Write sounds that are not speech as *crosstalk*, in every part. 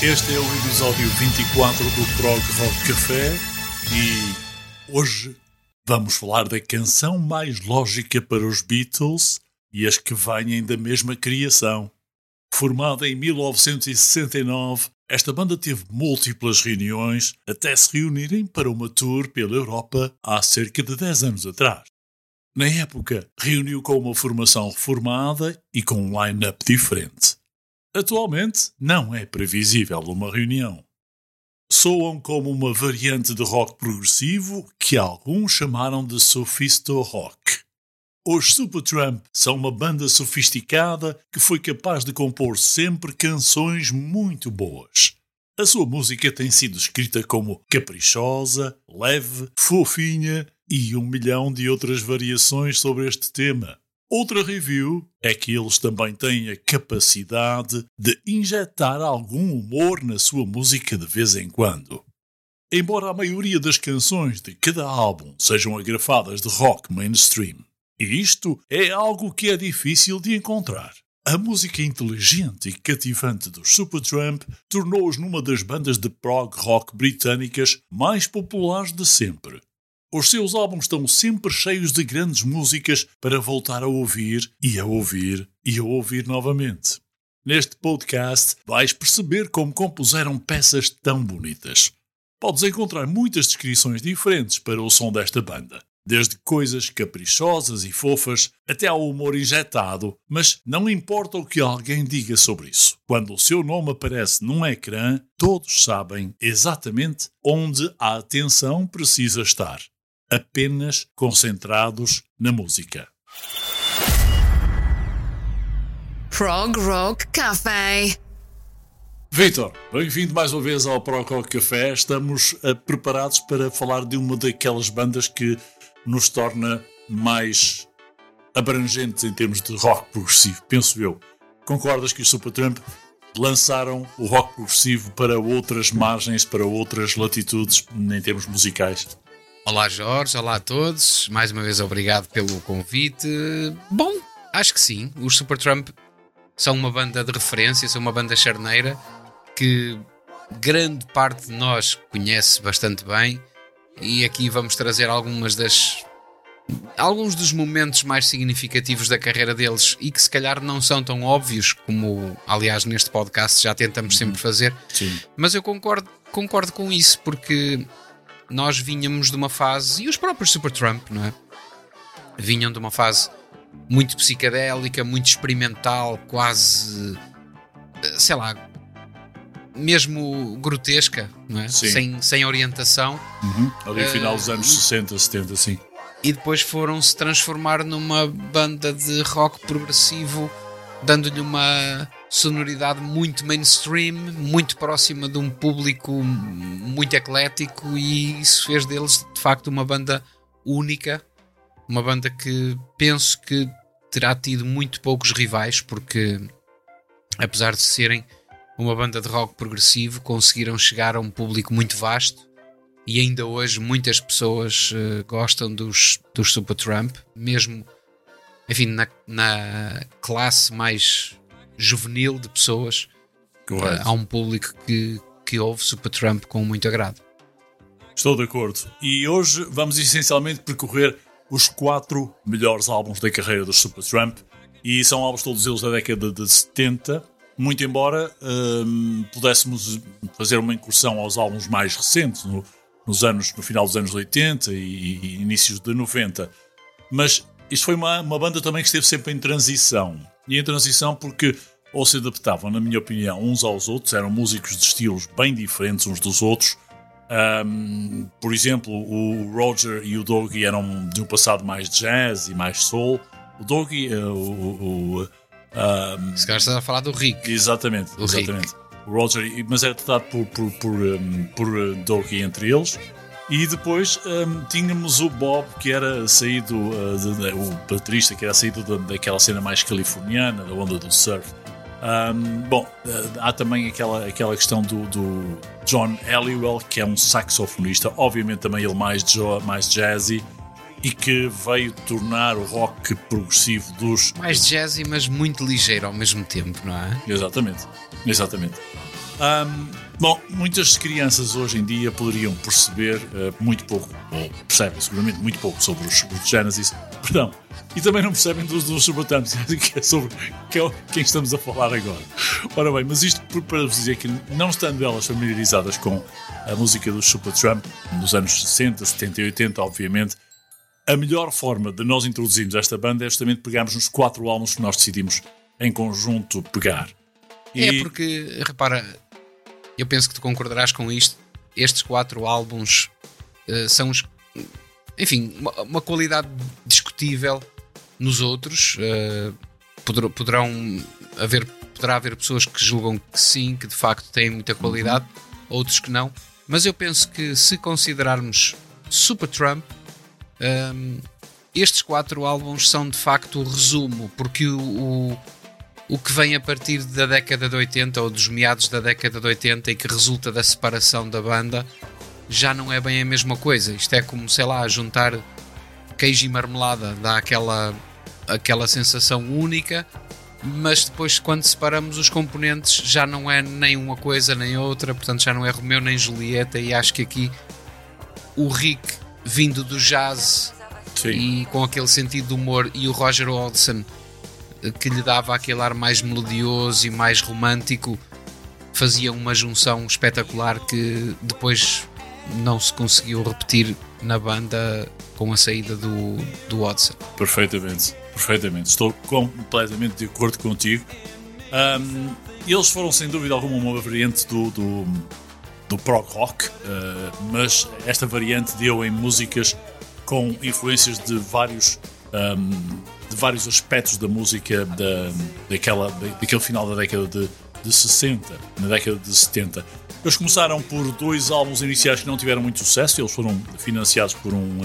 Este é o episódio 24 do Prog Rock Café e hoje vamos falar da canção mais lógica para os Beatles e as que vêm da mesma criação. Formada em 1969, esta banda teve múltiplas reuniões até se reunirem para uma tour pela Europa há cerca de 10 anos atrás. Na época, reuniu com uma formação reformada e com um line-up diferente. Atualmente, não é previsível uma reunião. Soam como uma variante de rock progressivo que alguns chamaram de sophisto rock. Os Supertramp são uma banda sofisticada que foi capaz de compor sempre canções muito boas. A sua música tem sido escrita como caprichosa, leve, fofinha e um milhão de outras variações sobre este tema. Outra review é que eles também têm a capacidade de injetar algum humor na sua música de vez em quando. Embora a maioria das canções de cada álbum sejam agrafadas de rock mainstream, isto é algo que é difícil de encontrar. A música inteligente e cativante dos Supertramp tornou-os numa das bandas de prog rock britânicas mais populares de sempre. Os seus álbuns estão sempre cheios de grandes músicas para voltar a ouvir e a ouvir e a ouvir novamente. Neste podcast vais perceber como compuseram peças tão bonitas. Podes encontrar muitas descrições diferentes para o som desta banda, desde coisas caprichosas e fofas até ao humor injetado, mas não importa o que alguém diga sobre isso. Quando o seu nome aparece num ecrã, todos sabem exatamente onde a atenção precisa estar apenas concentrados na música. Prog Rock Café. Vitor, bem-vindo mais uma vez ao Proco Café. Estamos uh, preparados para falar de uma daquelas bandas que nos torna mais abrangentes em termos de rock progressivo, penso eu. Concordas que os Supertramp lançaram o rock progressivo para outras margens, para outras latitudes em termos musicais? Olá Jorge, olá a todos. Mais uma vez obrigado pelo convite. Bom, acho que sim. Os Supertramp são uma banda de referência, são uma banda charneira que grande parte de nós conhece bastante bem. E aqui vamos trazer algumas das alguns dos momentos mais significativos da carreira deles e que se calhar não são tão óbvios como, aliás, neste podcast já tentamos sempre fazer. Sim. Mas eu concordo, concordo com isso porque nós vinhamos de uma fase, e os próprios Supertramp, não é? Vinham de uma fase muito psicadélica, muito experimental, quase, sei lá, mesmo grotesca, não é? Sim. Sem, sem orientação. Uhum. Ali no final dos Eh, anos 60, 70, sim. E depois foram se transformar numa banda de rock progressivo, dando-lhe uma sonoridade muito mainstream, muito próxima de um público muito eclético, e isso fez deles de facto uma banda única, uma banda que penso que terá tido muito poucos rivais, porque apesar de serem uma banda de rock progressivo, conseguiram chegar a um público muito vasto e ainda hoje muitas pessoas eh, gostam dos, dos Supertramp, mesmo enfim, na, na classe mais juvenil de pessoas, Correto. eh, há um público que, que ouve Supertramp com muito agrado. Estou de acordo. E hoje vamos essencialmente percorrer os quatro melhores álbuns da carreira dos Supertramp. E são álbuns todos eles da década de 70. muito embora hum, pudéssemos fazer uma incursão aos álbuns mais recentes, no, nos anos, no final dos anos 80 e, e inícios de 90. Mas isto foi uma, uma banda também que esteve sempre em transição. E em transição porque ou se adaptavam, na minha opinião, uns aos outros, eram músicos de estilos bem diferentes uns dos outros. Um, por exemplo, o Roger e o Doggy eram de um passado mais jazz e mais soul. O Doggy, uh, o, o, um, Se calhar estás a falar do Rick. Exatamente, o exatamente. Rick. O Roger, mas era tratado por, por, por, um, por uh, Doggy entre eles. E depois um, tínhamos o Bob, que era saído, uh, de, de, o baterista, que era saído de, daquela cena mais californiana, da onda do surf. Um, bom, uh, há também aquela, aquela questão do, do, John Halliwell, que é um saxofonista, obviamente também ele mais, mais jazzy, e que veio tornar o rock progressivo dos. Mais jazzy, mas muito ligeiro ao mesmo tempo, não é? Exatamente, exatamente. Um, bom, muitas crianças hoje em dia poderiam perceber uh, muito pouco, ou percebem seguramente muito pouco sobre os, os Genesis, *laughs* perdão, e também não percebem dos, dos Supertramps, *laughs* que é sobre é quem estamos a falar agora. Ora bem, mas isto para vos dizer que não estando elas familiarizadas com a música dos Supertramp nos anos 60, 70 e 80, obviamente, a melhor forma de nós introduzirmos esta banda é justamente pegarmos nos quatro álbuns que nós decidimos em conjunto pegar. E... É porque, repara, eu penso que tu concordarás com isto. Estes quatro álbuns uh, são os. Enfim, uma, uma, qualidade discutível nos outros. Uh, poder, poderão haver, poderá haver pessoas que julgam que sim, que de facto têm muita qualidade, uhum. outros que não. Mas eu penso que se considerarmos Super Trump, um, ehm, estes quatro álbuns são de facto o resumo, porque o, o o que vem a partir da década de 80 ou dos meados da década de 80 e que resulta da separação da banda já não é bem a mesma coisa. Isto é como, sei lá, juntar queijo e marmelada, dá aquela, aquela sensação única, mas depois, quando separamos os componentes, já não é nem uma coisa nem outra, portanto, já não é Romeu nem Julieta. E acho que aqui o Rick, vindo do jazz Sim. e com aquele sentido de humor, e o Roger Hodgson que lhe dava aquele ar mais melodioso e mais romântico, fazia uma junção espetacular que depois não se conseguiu repetir na banda com a saída do, do Watson. Perfeitamente, perfeitamente. Estou completamente de acordo contigo. Um, eles foram sem dúvida alguma uma variante do, do, do prog rock, uh, mas esta variante deu em músicas com influências de vários um, de vários aspectos da música da, daquela, daquele final da década de, de 60, na década de 70. Eles começaram por dois álbuns iniciais que não tiveram muito sucesso, eles foram financiados por um,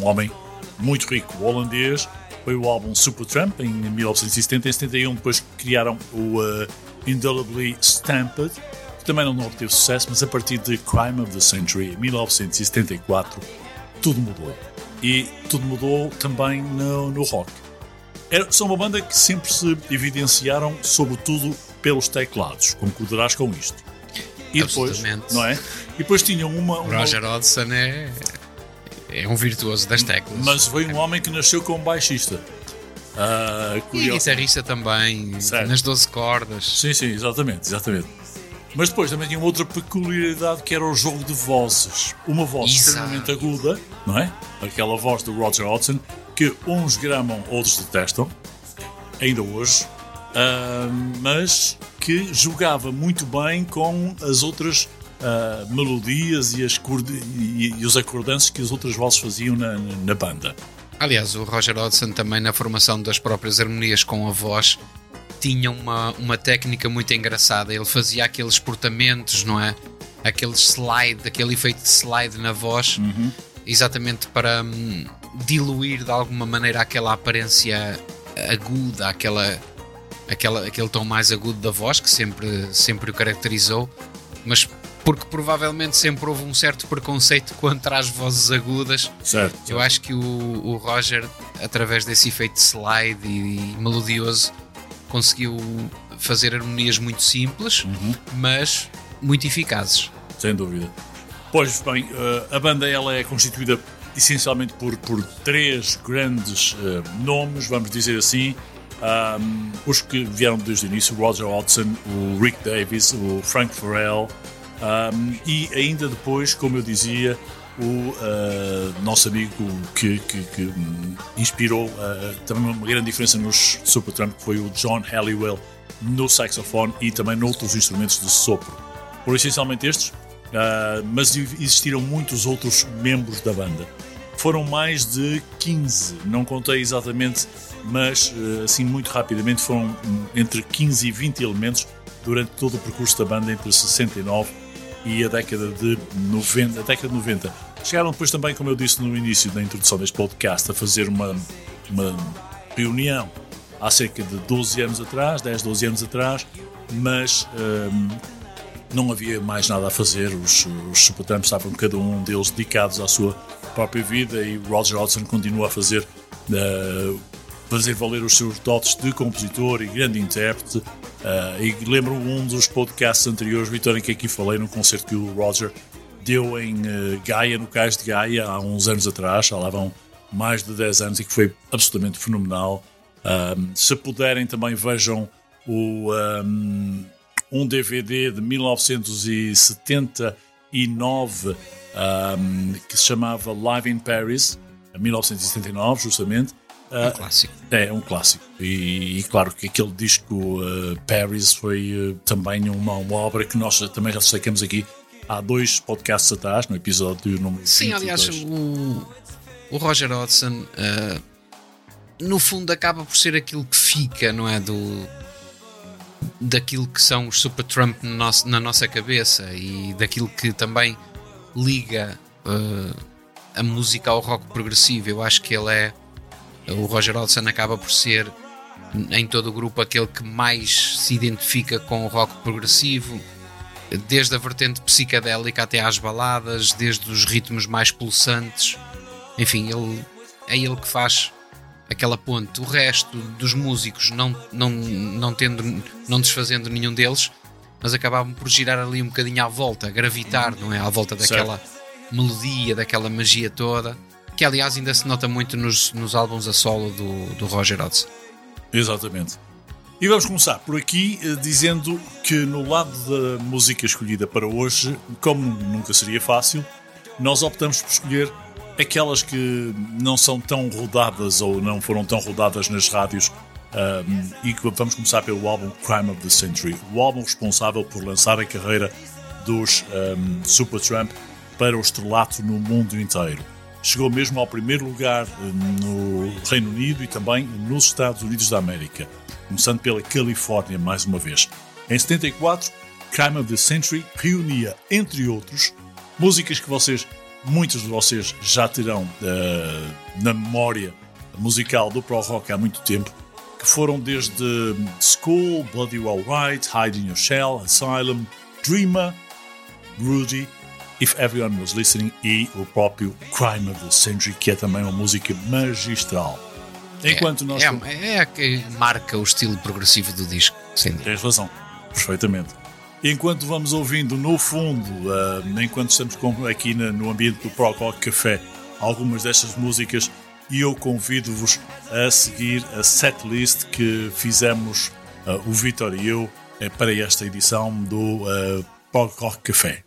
um homem muito rico holandês. Foi o álbum Supertramp em 1970 e 71. Depois criaram o uh, Indelibly Stamped, que também não obteve sucesso, mas a partir de Crime of the Century, em 1974, tudo mudou e tudo mudou também no, no rock. São uma banda que sempre se evidenciaram, sobretudo pelos teclados, concordarás com isto. E depois, não é? E depois tinham uma. uma... Roger Hodgson é, é um virtuoso das teclas. Mas foi um homem que nasceu como baixista. Uh, e guitarrista também, certo. nas 12 cordas. Sim, sim, exatamente, exatamente. Mas depois também tinha uma outra peculiaridade que era o jogo de vozes. Uma voz Exato. extremamente aguda, não é? Aquela voz do Roger Hodgson, que uns gramam, outros detestam, ainda hoje, uh, mas que jogava muito bem com as outras uh, melodias e, as e, e, os acordantes que as outras vozes faziam na, na banda. Aliás, o Roger Hodgson também na formação das próprias harmonias com a voz tinha uma, uma técnica muito engraçada. Ele fazia aqueles portamentos, não é? Aquele slide, aquele efeito de slide na voz, uhum. exatamente para hum, diluir de alguma maneira aquela aparência aguda, aquela, aquela, aquele tom mais agudo da voz que sempre, sempre o caracterizou, mas porque provavelmente sempre houve um certo preconceito contra as vozes agudas. Certo. Eu acho que o, o Roger, através desse efeito de slide e, e melodioso, conseguiu fazer harmonias muito simples, uhum. mas muito eficazes. Sem dúvida. Pois bem, eh, a banda ela é constituída essencialmente por, por três grandes uh, nomes, vamos dizer assim. Um, os que vieram desde o início, Roger Hodgson, o Rick Davis, o Frank Farrell, um, e ainda depois, como eu dizia, o uh, nosso amigo que, que, que inspirou uh, também uma grande diferença nos Supertramp, que foi o John Halliwell no saxofone e também noutros instrumentos de sopro. Por essencialmente estes, uh, mas existiram muitos outros membros da banda. Foram mais de 15, não contei exatamente, mas assim muito rapidamente foram entre 15 e 20 elementos durante todo o percurso da banda entre 69 e a década de 90. A década de 90. Chegaram depois também, como eu disse no início da introdução deste podcast, a fazer uma, uma reunião há cerca de 12 anos atrás, 10, 12 anos atrás, mas hum, não havia mais nada a fazer. Os, os Supertramp estavam cada um deles dedicados à sua própria vida e Roger Hodgson continua a fazer uh, fazer valer os seus dotes de compositor e grande intérprete. Uh, e lembro um dos podcasts anteriores, Vitor, em que aqui falei num concerto que o Roger deu em uh, Gaia, no Cais de Gaia, há uns anos atrás, já lá vão mais de 10 anos, e que foi absolutamente fenomenal. Um, se puderem, também vejam o, um, um DVD de 1979 um, que se chamava Live in Paris, 1979, justamente. É um clássico. É, um clássico. E, e claro que aquele disco uh, Paris foi uh, também uma, uma, obra que nós também já destacamos aqui há dois podcasts atrás, no episódio número Sim, aliás, o, o Roger Hodgson, uh, no fundo, acaba por ser aquilo que fica, não é? Do, daquilo que são os Super Trump no nosso, na nossa cabeça e daquilo que também liga a música ao rock progressivo. Eu acho que ele é o Roger Hodgson acaba por ser em todo o grupo aquele que mais se identifica com o rock progressivo, desde a vertente psicadélica até às baladas, desde os ritmos mais pulsantes. Enfim, ele é ele que faz aquela ponte. O resto dos músicos, não, não, não, tendo, não desfazendo nenhum deles, mas acabavam por girar ali um bocadinho à volta, gravitar, não é? À volta daquela certo. melodia, daquela magia toda que aliás ainda se nota muito nos, nos álbuns a solo do, do Roger Hodgson. Exatamente. E vamos começar por aqui eh, dizendo que no lado da música escolhida para hoje, como nunca seria fácil, nós optamos por escolher aquelas que não são tão rodadas ou não foram tão rodadas nas rádios um, e vamos começar pelo álbum Crime of the Century, o álbum responsável por lançar a carreira dos um, Supertramp para o estrelato no mundo inteiro chegou mesmo ao primeiro lugar no Reino Unido e também nos Estados Unidos da América, começando pela Califórnia mais uma vez. Em 74, Crime of the Century reunia, entre outros, músicas que vocês, muitos de vocês já terão uh, na memória musical do Pro Rock há muito tempo, que foram desde School, Bloody Well Right, Hide in Your Shell, Asylum, Dreamer, Rudy If Everyone Was Listening e o próprio Crime of the Century, que é também uma música magistral. Enquanto é, nós. É, é a que marca o estilo progressivo do disco, sim. Tens razão, perfeitamente. Enquanto vamos ouvindo no fundo, uh, enquanto estamos aqui no ambiente do Pro Rock Café, algumas destas músicas, e eu convido-vos a seguir a setlist que fizemos, uh, o Vitor e eu, uh, para esta edição do uh, Rock Café.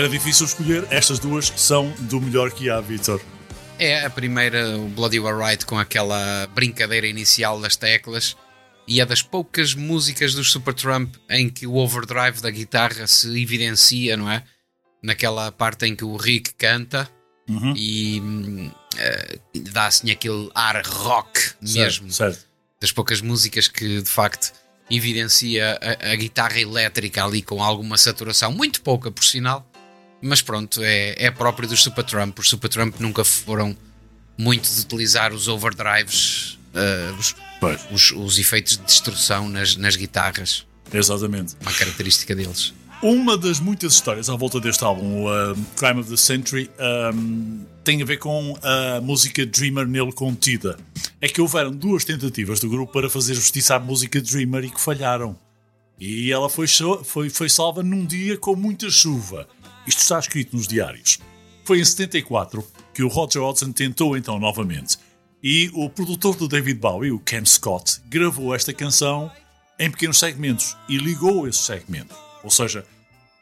Era difícil escolher, estas duas são do melhor que há, Vitor. É a primeira, o Bloody Right, com aquela brincadeira inicial das teclas, e é das poucas músicas do Supertramp em que o overdrive da guitarra se evidencia, não é? Naquela parte em que o Rick canta Uhum. e uh, dá assim aquele ar rock mesmo. Certo, certo. Das poucas músicas que de facto evidencia a, a guitarra elétrica ali com alguma saturação, muito pouca por sinal, mas pronto, é, é próprio dos Supertramp. Os Supertramp nunca foram muito de utilizar os overdrives, uh, os, os, os efeitos de destrução nas, nas guitarras, exatamente. uma característica deles. Uma das muitas histórias à volta deste álbum, o uh, Crime of the Century, um, tem a ver com a música Dreamer nele contida. É que houveram duas tentativas do grupo para fazer justiça à música Dreamer e que falharam. E ela foi, foi, foi salva num dia com muita chuva. Isto está escrito nos diários. Foi em 74 que o Roger Hodgson tentou então novamente. E o produtor do David Bowie, o Ken Scott, gravou esta canção em pequenos segmentos e ligou esses segmentos. Ou seja,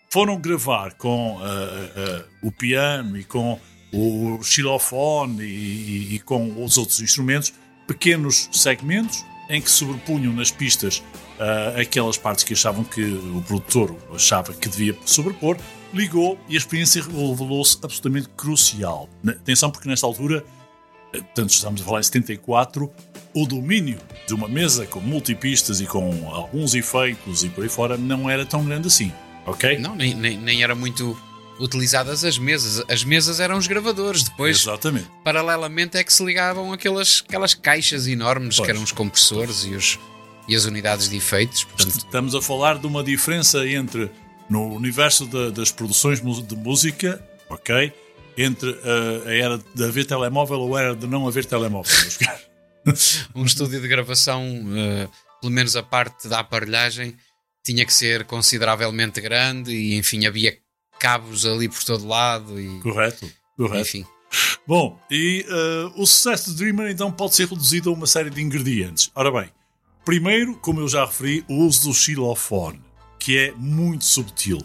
foram gravar com ah, ah, ah, o piano e com o xilofone e, e- com os outros instrumentos pequenos segmentos em que sobrepunham nas pistas ah, aquelas partes que achavam que o produtor achava que devia sobrepor, ligou e a experiência revelou-se absolutamente crucial. Atenção, porque nesta altura portanto estamos a falar em 74, o domínio de uma mesa com multipistas e com alguns efeitos e por aí fora não era tão grande assim, ok? Não, nem, nem, nem era muito utilizadas as mesas. As mesas eram os gravadores. Depois, Exatamente. paralelamente, é que se ligavam aquelas, aquelas caixas enormes Pois. que eram os compressores e, os, e as unidades de efeitos. Portanto, Estamos a falar de uma diferença entre, no universo da- das produções de música, ok? Entre uh, a era de haver telemóvel ou a era de não haver telemóvel. *laughs* um estúdio de gravação, eh, pelo menos a parte da aparelhagem, tinha que ser consideravelmente grande e, enfim, havia cabos ali por todo lado e, correto, correto. enfim. Bom, e uh, o sucesso de Dreamer então pode ser reduzido a uma série de ingredientes. Ora bem, primeiro, como eu já referi, o uso do xilofone, que é muito subtil.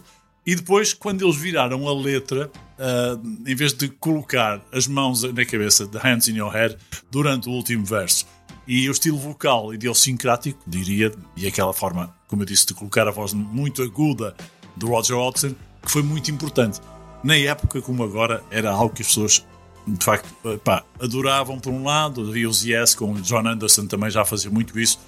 E depois, quando eles viraram a letra, uh, em vez de colocar as mãos na cabeça, the hands in your head, durante o último verso, e o estilo vocal idiosincrático, diria, e aquela forma, como eu disse, de colocar a voz muito aguda do Roger Hodgson, que foi muito importante. Na época, como agora, era algo que as pessoas, de facto, pá, adoravam por um lado, havia os Yes, com o John Anderson também já fazia muito isso,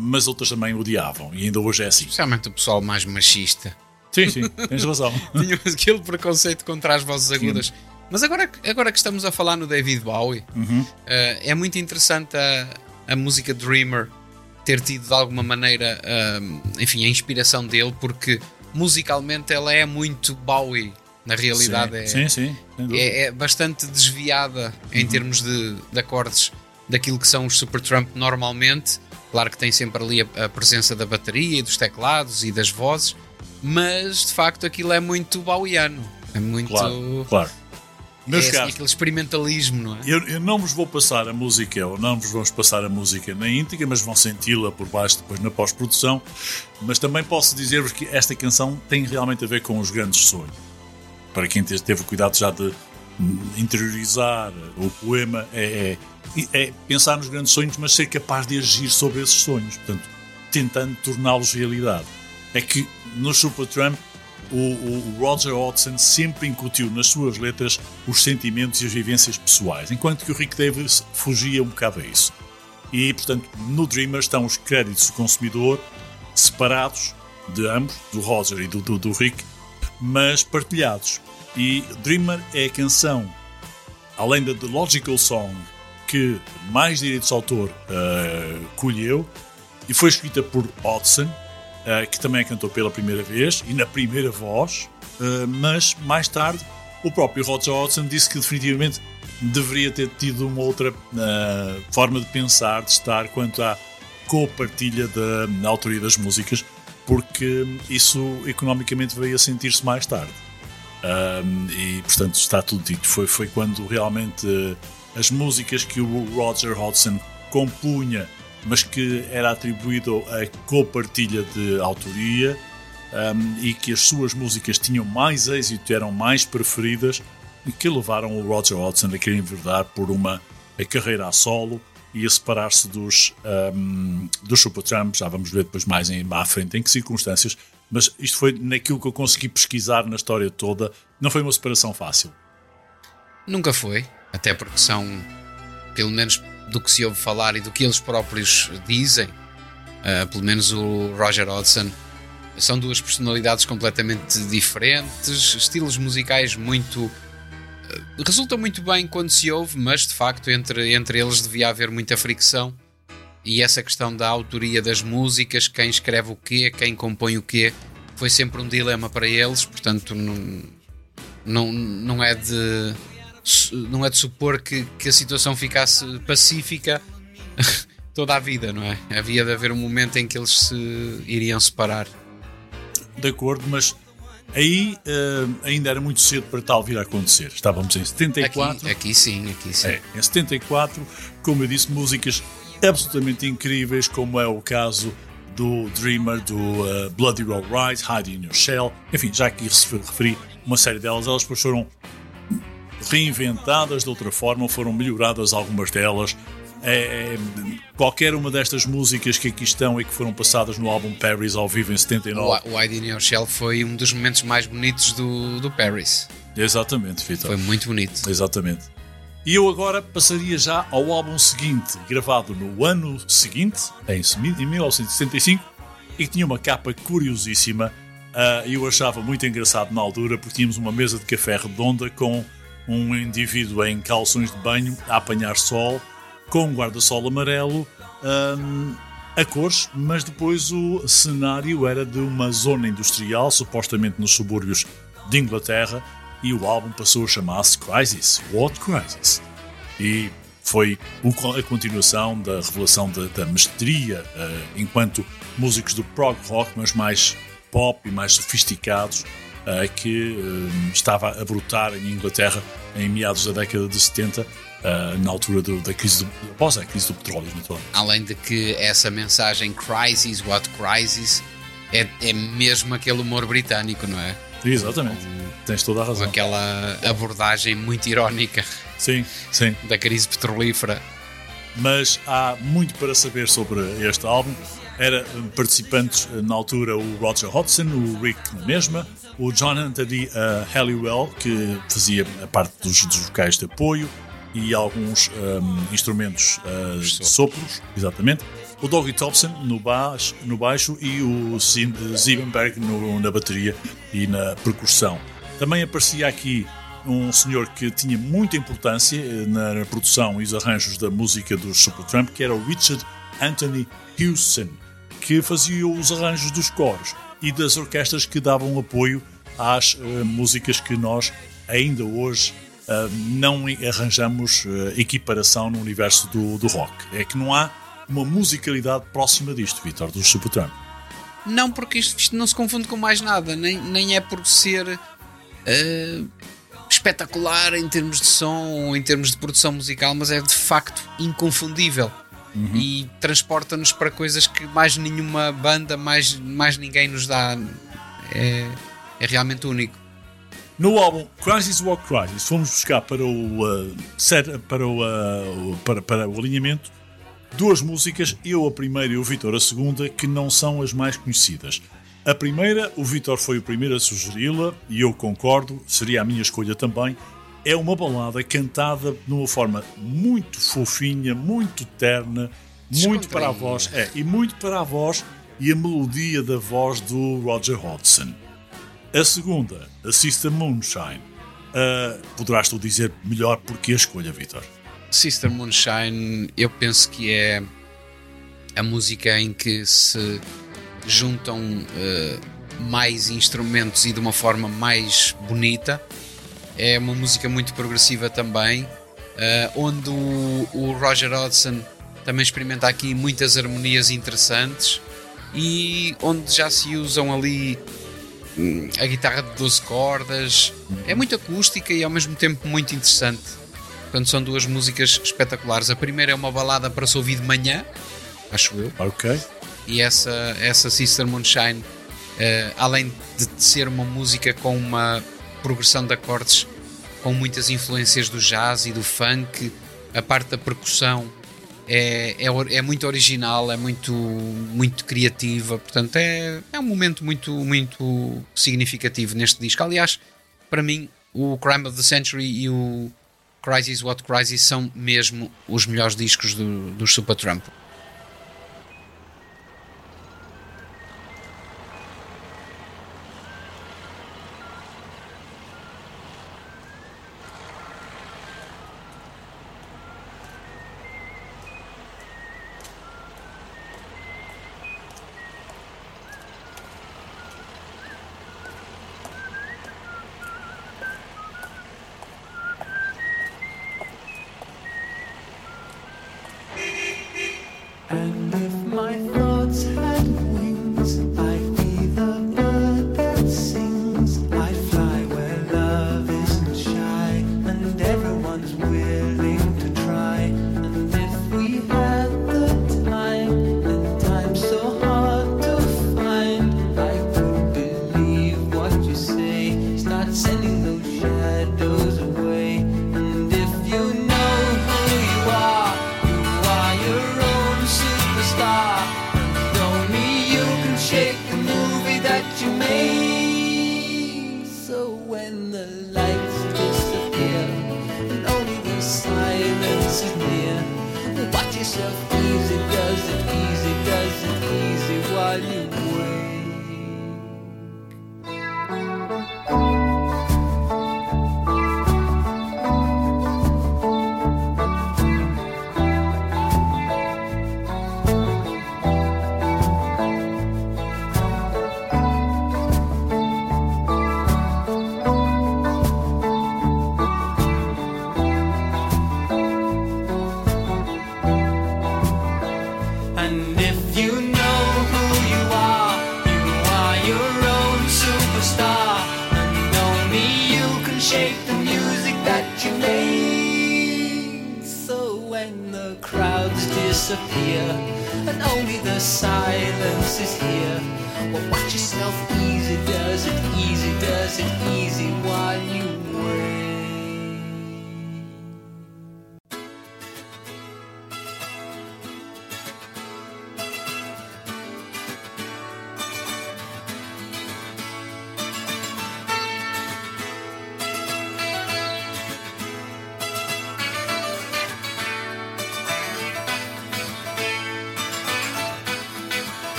mas outras também odiavam, e ainda hoje é assim. Especialmente o pessoal mais machista. Sim, sim, tens razão. *laughs* Tinha aquele preconceito contra as vozes agudas. Mas agora, agora que estamos a falar no David Bowie, eh, é muito interessante a, a música Dreamer ter tido de alguma maneira, eh, enfim, a inspiração dele, porque musicalmente ela é muito Bowie. Na realidade, é, sim, sim, sim, dúvida. é, é bastante desviada em termos de, de acordes daquilo que são os Supertramp normalmente. Claro que tem sempre ali a, a presença da bateria e dos teclados e das vozes, mas de facto aquilo é muito Bowiano. É muito. Claro, claro. é assim, caros, aquele experimentalismo, não é? Eu, eu não vos vou passar a música, ou não vos vamos passar a música na íntegra, mas vão senti-la por baixo depois na pós-produção. Mas também posso dizer-vos que esta canção tem realmente a ver com os grandes sonhos. Para quem te- teve cuidado já de interiorizar o poema, é, é- é pensar nos grandes sonhos, mas ser capaz de agir sobre esses sonhos. Portanto, tentando torná-los realidade. É que no Supertramp o, o Roger Hodgson sempre incutiu nas suas letras os sentimentos e as vivências pessoais, enquanto que o Rick Davis fugia um bocado a isso. E, portanto, no Dreamer estão os créditos do consumidor separados de ambos, do Roger e do, do, do Rick, mas partilhados. E Dreamer é a canção, além da The Logical Song, que mais direitos de autor eh, colheu, e foi escrita por Hodgson, eh, que também a cantou pela primeira vez e na primeira voz, eh, mas mais tarde o próprio Roger Hodgson disse que definitivamente deveria ter tido uma outra forma de pensar, de estar quanto à co-partilha da, autoria das músicas, porque isso economicamente veio a sentir-se mais tarde. E portanto está tudo dito. Foi, foi quando realmente eh, as músicas que o Roger Hodgson compunha, mas que era atribuído a copartilha de autoria, um, e que as suas músicas tinham mais êxito, eram mais preferidas, que levaram o Roger Hodgson a querer enverdar por uma carreira a solo e a separar-se dos, um, dos Supertramp. Já vamos ver depois mais em, à frente em que circunstâncias, mas isto foi naquilo que eu consegui pesquisar na história toda. Não foi uma separação fácil. Nunca foi, até porque são, pelo menos do que se ouve falar e do que eles próprios dizem, uh, pelo menos o Roger Hodgson, são duas personalidades completamente diferentes, estilos musicais muito. Uh, resultam muito bem quando se ouve, mas de facto entre, entre eles devia haver muita fricção. E essa questão da autoria das músicas, quem escreve o quê, quem compõe o quê, foi sempre um dilema para eles, portanto não, não, não é de não é de supor que, que a situação ficasse pacífica *laughs* toda a vida, não é? Havia de haver um momento em que eles se iriam separar. De acordo, mas aí uh, ainda era muito cedo para tal vir a acontecer. Estávamos em 74. Aqui, aqui sim, aqui sim. É, em 74, como eu disse, músicas absolutamente incríveis, como é o caso do Dreamer, do uh, Bloody Roll Right, Hide in Your Shell, enfim, já aqui referi uma série delas, elas depois foram reinventadas de outra forma, foram melhoradas algumas delas. É, é, qualquer uma destas músicas que aqui estão e que foram passadas no álbum Paris ao vivo em 79. O Wide in Your Shell foi um dos momentos mais bonitos do, do Paris. Exatamente, Vitor. Foi muito bonito. Exatamente. E eu agora passaria já ao álbum seguinte, gravado no ano seguinte, em 1965, e que tinha uma capa curiosíssima. Uh, eu achava muito engraçado na altura, porque tínhamos uma mesa de café redonda com um indivíduo em calções de banho a apanhar sol, com um guarda-sol amarelo um, a cores, mas depois o cenário era de uma zona industrial, supostamente nos subúrbios de Inglaterra, e o álbum passou a chamar-se Crisis, What Crisis? E foi a continuação da revelação da, da mestria uh, enquanto músicos do prog rock, mas mais pop e mais sofisticados, que uh, estava a brotar em Inglaterra em meados da década de 70, uh, na altura do, da crise do, após a crise do petróleo, naturalmente. Além de que essa mensagem Crisis, What Crisis, é, é mesmo aquele humor britânico, não é? Exatamente, com, tens toda a razão. Com aquela abordagem muito irónica sim, sim. da crise petrolífera. Mas há muito para saber sobre este álbum. Era participantes na altura o Roger Hodgson, o Rick na mesma, o John Anthony uh, Halliwell, que fazia a parte dos, dos vocais de apoio e alguns um, instrumentos uh, de sopros, exatamente. O Doggy Thompson no baixo, no baixo e o Ziebenberg no, na bateria e na percussão. Também aparecia aqui um senhor que tinha muita importância eh, na produção e os arranjos da música dos Supertramp, que era o Richard Anthony Hewson, que fazia os arranjos dos coros e das orquestras que davam apoio às uh, músicas que nós ainda hoje uh, não arranjamos uh, equiparação no universo do, do rock. É que não há uma musicalidade próxima disto, Vitor, do Supertramp. Não, porque isto, isto, não se confunde com mais nada, nem, nem é por ser espetacular em termos de som ou em termos de produção musical, mas é de facto inconfundível. Uhum. E transporta-nos para coisas que mais nenhuma banda, mais, mais ninguém nos dá. É, é realmente único. No álbum Crisis Walk Crisis, fomos buscar para o, uh, set, para, o, uh, para, para o alinhamento duas músicas, eu a primeira e o Vitor a segunda, que não são as mais conhecidas. A primeira, o Vitor foi o primeiro a sugeri-la e eu concordo, seria a minha escolha também. É uma balada cantada de uma forma muito fofinha, muito terna, muito para a voz, é, e muito para a voz e a melodia da voz do Roger Hodgson. A segunda, Sister Moonshine. Uh, poderás tu dizer melhor porque a escolha, Vitor? Sister Moonshine, eu penso que é a música em que se juntam uh, mais instrumentos e de uma forma mais bonita. É uma música muito progressiva também, uh, onde o, o Roger Hodgson também experimenta aqui muitas harmonias interessantes e onde já se usam ali a guitarra de 12 cordas. É muito acústica e ao mesmo tempo muito interessante. Portanto, são duas músicas espetaculares. A primeira é uma balada para se ouvir de manhã, acho eu. Ok. E essa, essa Sister Moonshine Uh, além de ser uma música com uma progressão de acordes com muitas influências do jazz e do funk, a parte da percussão é, é, é, muito original, é muito, muito criativa, portanto é, é um momento muito, muito significativo neste disco. Aliás, para mim, o Crime of the Century e o Crisis What Crisis são mesmo os melhores discos do, do Supertramp.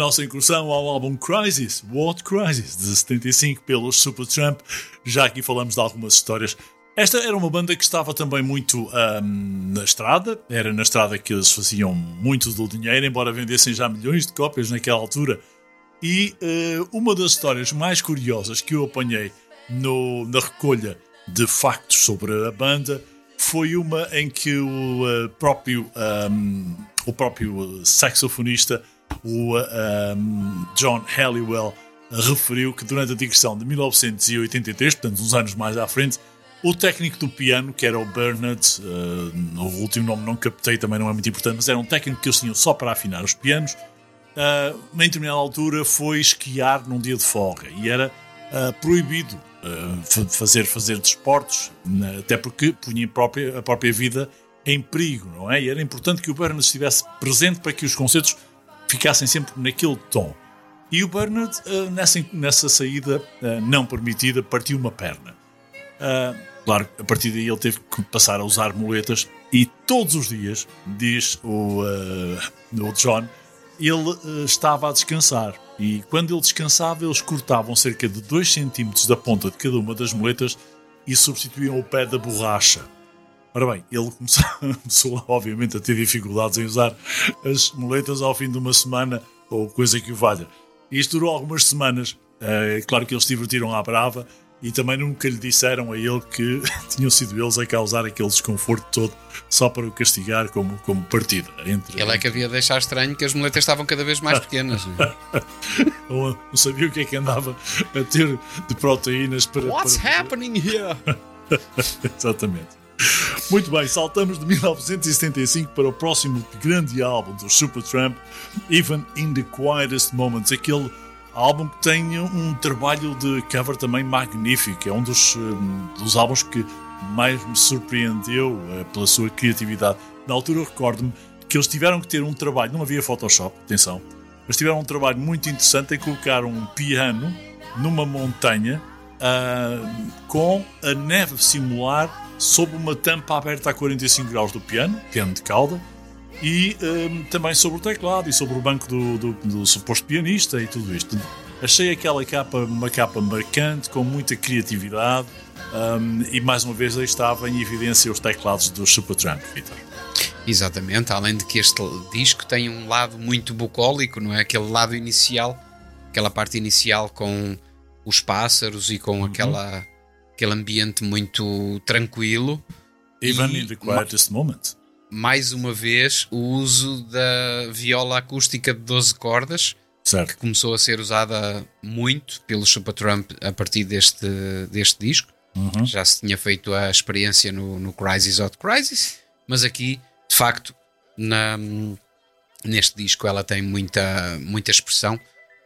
Nossa incursão ao álbum Crisis, What Crisis, de 75, pelos Supertramp. Já aqui falamos de algumas histórias. Esta era uma banda que estava também muito ahm, na estrada, era na estrada que eles faziam muito do dinheiro, embora vendessem já milhões de cópias naquela altura. E eh, uma das histórias mais curiosas que eu apanhei no- na recolha de factos sobre a banda foi uma em que o eh, próprio, ahm, o próprio saxofonista, o ahm, John Halliwell, referiu que durante a digressão de 1983, portanto uns anos mais à frente, o técnico do piano, que era o Bernard, eh, o último nome não captei, também não é muito importante, mas era um técnico que eles tinham só para afinar os pianos, Uh, em determinada altura foi esquiar num dia de folga e era uh, proibido uh, fa- fazer, fazer desportos, né, até porque punha a própria, a própria vida em perigo, não é? E era importante que o Bernard estivesse presente para que os concertos ficassem sempre naquele tom. E o Bernard, uh, nessa, nessa saída uh, não permitida, partiu uma perna. Uh, claro, a partir daí ele teve que passar a usar muletas e todos os dias, diz o, o John, ele estava a descansar. E quando ele descansava, eles cortavam cerca de 2 cm da ponta de cada uma das muletas e substituíam o pé da borracha. Ora bem, ele *laughs* começou, começou, obviamente a ter dificuldades em usar as muletas ao fim de uma semana ou coisa que o valha. Isto durou algumas semanas. É claro que eles se divertiram à brava e também nunca lhe disseram a ele que *laughs* tinham sido eles a causar aquele desconforto todo só para o castigar como, como partida. Entre, Ele é que havia de deixar estranho que as muletas estavam cada vez mais pequenas. *laughs* Ou não sabia o que é que andava a ter de proteínas para. What's para... happening here? Exatamente. Muito bem, saltamos de 1975 para o próximo grande álbum do Supertramp, Even in the Quietest Moments, aquele álbum que tem um trabalho de cover também magnífico, é um dos, um, dos álbuns que mais me surpreendeu uh, pela sua criatividade. Na altura recordo-me que eles tiveram que ter um trabalho, não havia Photoshop, atenção, mas tiveram um trabalho muito interessante em colocar um piano numa montanha uh, com a neve simular sob uma tampa aberta a 45 graus do piano, piano de cauda, e um, também sobre o teclado e sobre o banco do, do, do, suposto pianista e tudo isto. Achei aquela capa uma capa marcante, com muita criatividade, um, e mais uma vez aí estava em evidência os teclados do Supertramp, Victor. Exatamente, além de que este disco tem um lado muito bucólico, não é? Aquele lado inicial, aquela parte inicial com os pássaros e com uhum. aquela, aquele ambiente muito tranquilo. Even in the quietest moment mais uma vez o uso da viola acústica de 12 cordas, certo. que começou a ser usada muito pelo Supertramp a partir deste, deste disco. Uhum. Já se tinha feito a experiência no, no Crisis Out Crisis, mas aqui, de facto, na, neste disco ela tem muita, muita expressão,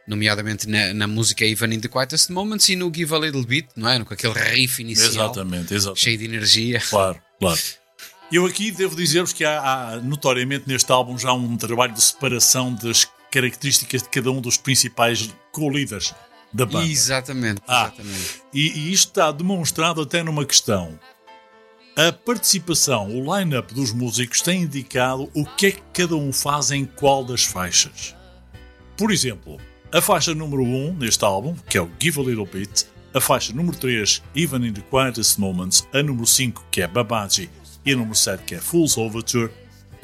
nomeadamente na, na, música Even in the Quietest Moments e no Give a Little Bit, não é? Com aquele riff inicial exatamente, exatamente. cheio de energia. Claro, claro. Eu aqui devo dizer-vos que há, há, notoriamente neste álbum já um trabalho de separação das características de cada um dos principais co-líderes da banda. Exatamente, ah, exatamente. E, e, isto está demonstrado até numa questão. A participação, o line-up dos músicos tem indicado o que é que cada um faz em qual das faixas. Por exemplo, a faixa número 1 um neste álbum, que é o Give a Little Bit, a faixa número 3, Even in the Quietest Moments, a número 5, que é Babaji, e a número 7 que é Fool's Overture,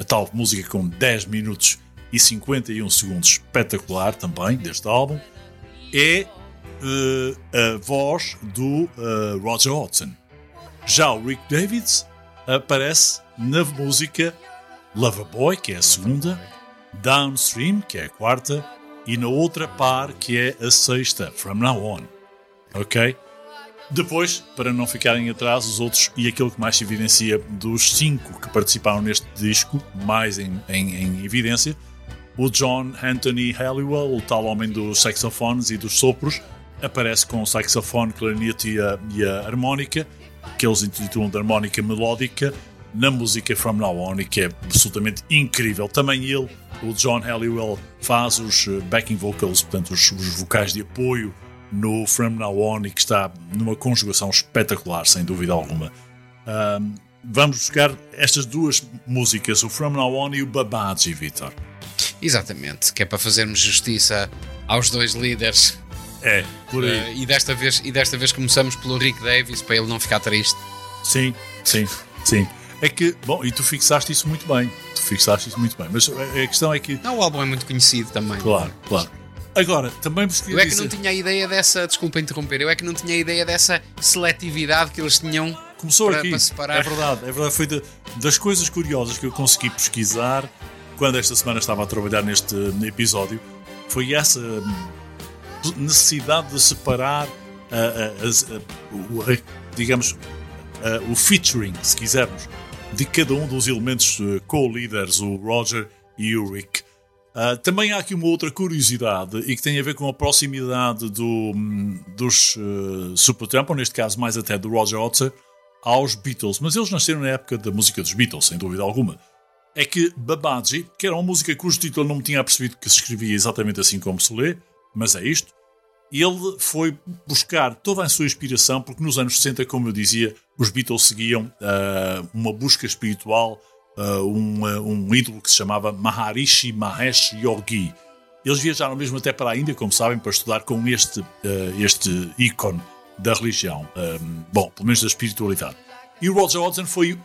a tal música com 10 minutos e 51 segundos espetacular também deste álbum, é uh, a voz do uh, Roger Hodgson. Já o Rick Davids aparece na música Loverboy, que é a segunda, Downstream, que é a quarta, e na outra par, que é a sexta, From Now On. Ok? Depois, para não ficarem atrás, os outros e aquele que mais se evidencia dos cinco que participaram neste disco, mais em, em, em evidência, o John Anthony Halliwell, o tal homem dos saxofones e dos sopros, aparece com o saxofone, clarinete e a, e a harmónica, que eles intitulam de harmónica melódica, na música From Now On, e que é absolutamente incrível. Também ele, o John Halliwell, faz os backing vocals, portanto, os, os vocais de apoio no From Now On e que está numa conjugação espetacular, sem dúvida alguma. Um, vamos buscar estas duas músicas, o From Now On e o Babaji, Vitor. Exatamente, que é para fazermos justiça aos dois líderes. É, por aí. Uh, e, desta vez, e desta vez começamos pelo Rick Davis para ele não ficar triste. Sim, sim, sim. É que, bom, e tu fixaste isso muito bem. Tu fixaste isso muito bem. Mas a questão é que. Não, o álbum é muito conhecido também. Claro, claro. Agora, também vos Eu é que dizer... não tinha a ideia dessa. Desculpa interromper, eu é que não tinha a ideia dessa seletividade que eles tinham Começou para, aqui. para separar. É verdade, é verdade. Foi de, das coisas curiosas que eu consegui pesquisar quando esta semana estava a trabalhar neste episódio. Foi essa necessidade de separar, digamos, o featuring, se quisermos, de cada um dos elementos eh, co-líderes, o Roger e o Rick. Uh, também há aqui uma outra curiosidade e que tem a ver com a proximidade do, hum, dos uh, Supertramp, ou neste caso mais até do Roger Waters, aos Beatles. Mas eles nasceram na época da música dos Beatles, sem dúvida alguma. É que Babaji, que era uma música cujo título não me tinha percebido que se escrevia exatamente assim como se lê, mas é isto, ele foi buscar toda a sua inspiração, porque nos anos 60, como eu dizia, os Beatles seguiam uh, uma busca espiritual, uh, um, uh, um ídolo que se chamava Maharishi Mahesh Yogi. Eles viajaram mesmo até para a Índia, como sabem, para estudar com este, este ícone da religião, bom, pelo menos da espiritualidade. E o Roger Hodgson foi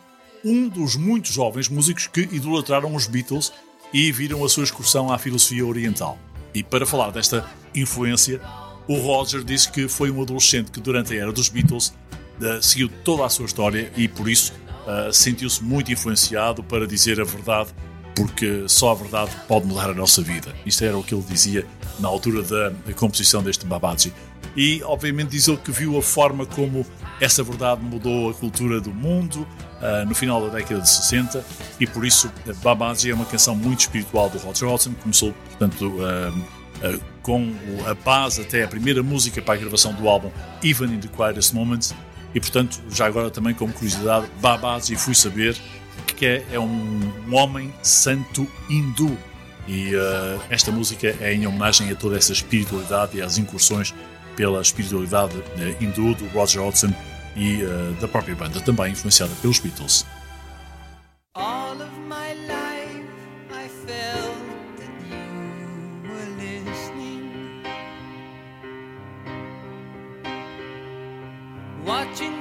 um dos muitos jovens músicos que idolatraram os Beatles e viram a sua excursão à filosofia oriental. E para falar desta influência, o Roger disse que foi um adolescente que, durante a era dos Beatles, uh, seguiu toda a sua história e, por isso, uh, sentiu-se muito influenciado para dizer a verdade, porque só a verdade pode mudar a nossa vida. Isto era o que ele dizia na altura da composição deste Babaji. E, obviamente, diz ele que viu a forma como essa verdade mudou a cultura do mundo uh, no final da década de 60 e, por isso, Babaji é uma canção muito espiritual do Roger Watson. Começou, portanto, uh, com a base até a primeira música para a gravação do álbum Even in the Quietest Moments e portanto já agora também como curiosidade Babaji fui saber que é, é um, um, homem santo hindu e uh, esta música é em homenagem a toda essa espiritualidade e às incursões pela espiritualidade uh, hindu do Roger Hodgson e da própria banda também influenciada pelos Beatles. watching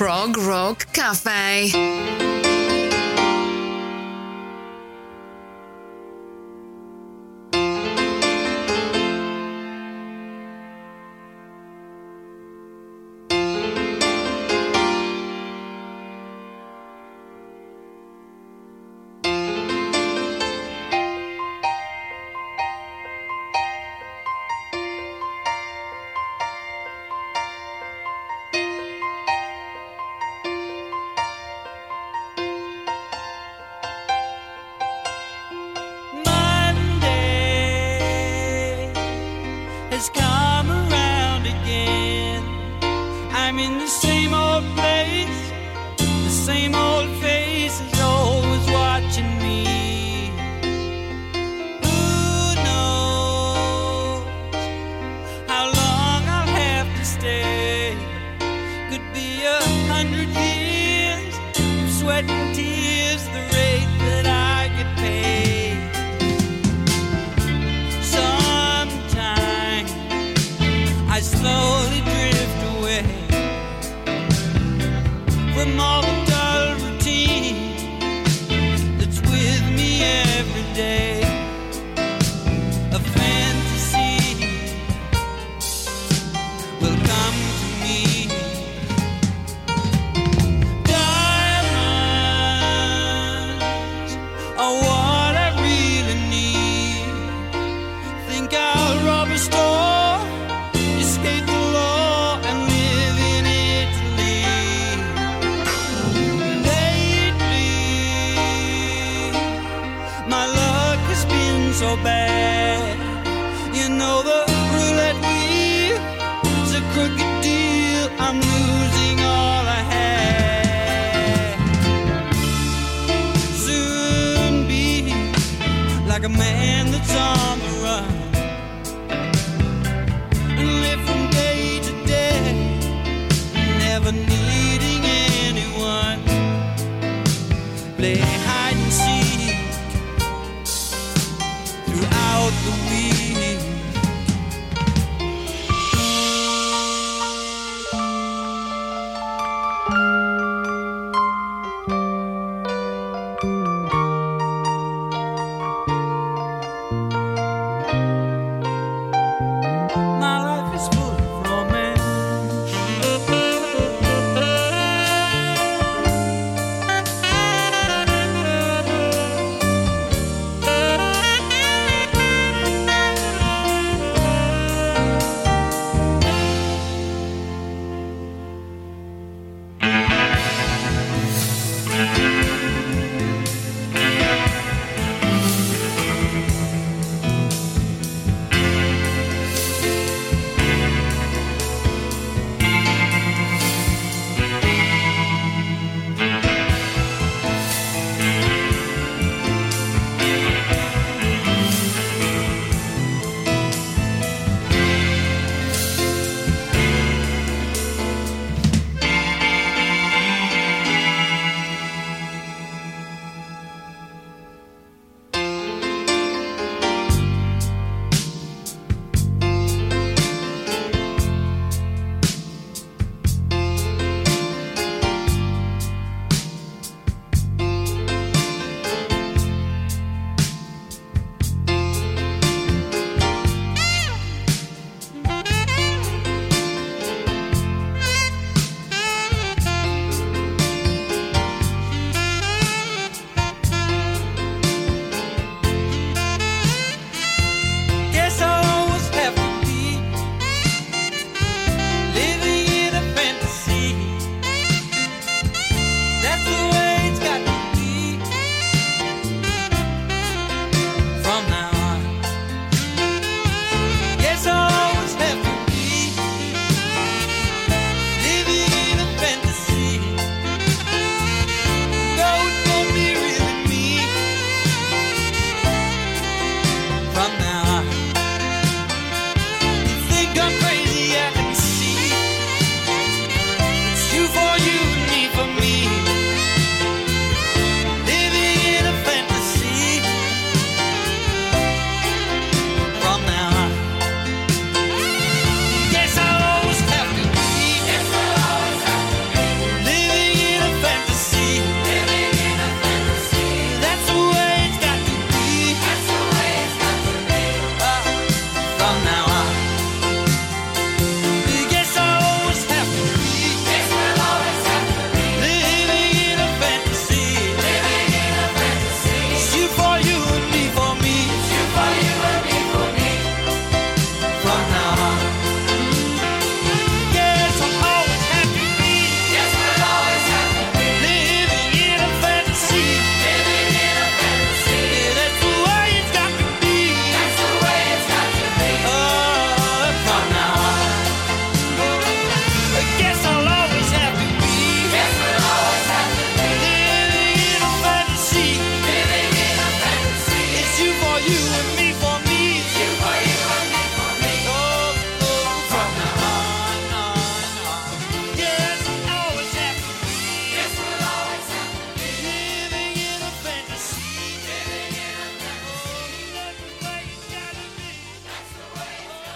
Prog Rock Café.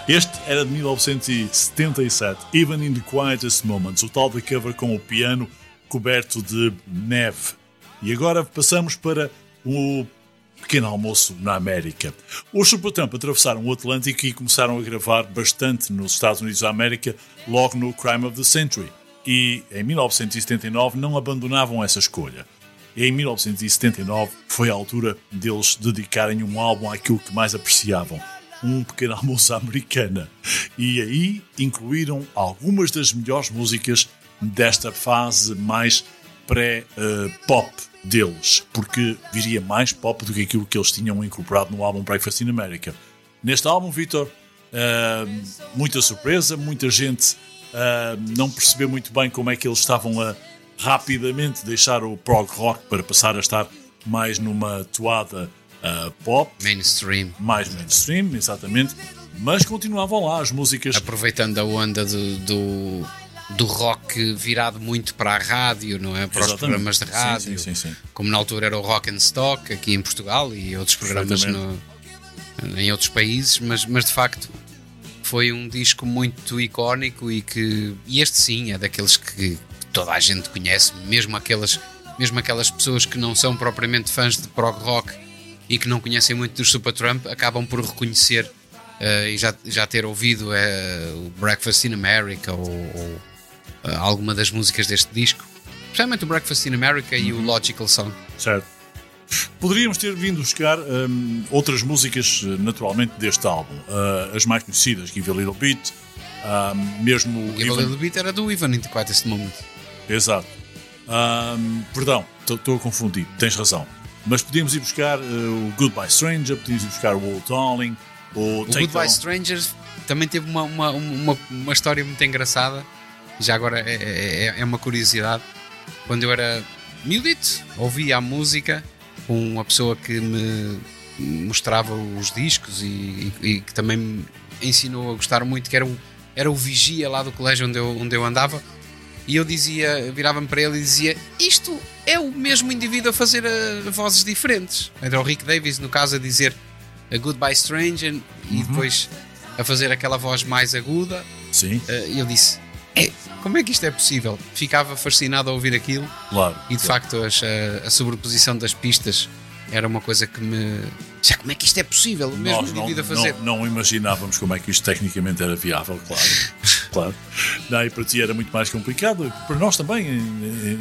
Este era de 1977, Even in the Quietest Moments, o tal de cover com o piano coberto de neve. E agora passamos para o pequeno almoço na América. Os Supertramp atravessaram o Atlântico e começaram a gravar bastante nos Estados Unidos da América, logo no Crime of the Century. E em 1979 não abandonavam essa escolha. E em 1979 foi a altura deles dedicarem um álbum àquilo que mais apreciavam, um pequeno almoço americana. E aí incluíram algumas das melhores músicas desta fase mais pré-pop deles, porque viria mais pop do que aquilo que eles tinham incorporado no álbum Breakfast in America. Neste álbum, Victor, uh, muita surpresa, muita gente uh, não percebeu muito bem como é que eles estavam a rapidamente deixar o prog rock para passar a estar mais numa toada uh, pop. Mainstream. Mais mainstream, exatamente. Mas continuavam lá as músicas. Aproveitando a onda do, do do rock virado muito para a rádio, não é? Para Exatamente. os programas de rádio. Sim, sim, sim, como na altura era o Rock and Stock aqui em Portugal e outros programas no, em outros países, mas, mas de facto foi um disco muito icónico e que e este sim é daqueles que toda a gente conhece, mesmo aquelas, mesmo aquelas pessoas que não são propriamente fãs de prog rock e que não conhecem muito dos Supertramp acabam por reconhecer uh, e já, já ter ouvido uh, o Breakfast in America ou, ou uh, alguma das músicas deste disco, especialmente o Breakfast in America e o uhum. Logical Song. Certo. Poderíamos ter vindo buscar um, outras músicas, naturalmente, deste álbum. Uh, as mais conhecidas, Give a Little Bit, um, mesmo. Give Even... a Little Bit era do Even in the Quietest Moment. Exato. Um, perdão, estou a confundir, tens razão. Mas podíamos ir buscar uh, o Goodbye Stranger, podíamos ir buscar o Old Darling, o, o Goodbye Stranger também teve uma, uma, uma, uma história muito engraçada já agora é, é, é, é uma curiosidade. Quando eu era miudito, ouvia a música com uma pessoa que me mostrava os discos e, e, e, que também me ensinou a gostar muito, que era o, era o vigia lá do colégio onde eu, onde eu andava. E eu dizia, virava-me para ele e dizia: Isto é o mesmo indivíduo a fazer a, a vozes diferentes. Era o Rick Davis, no caso, a dizer a Goodbye Stranger uhum. e depois a fazer aquela voz mais aguda. Sim. Uh, e eu disse: é, como é que isto é possível? Ficava fascinado a ouvir aquilo. Claro. E de claro. facto a, a, sobreposição das pistas era uma coisa que me. Já como é que isto é possível? O mesmo indivíduo a fazer. Não, não, imaginávamos como é que isto tecnicamente era viável, claro. *laughs* claro. E para ti era muito mais complicado. Para nós também,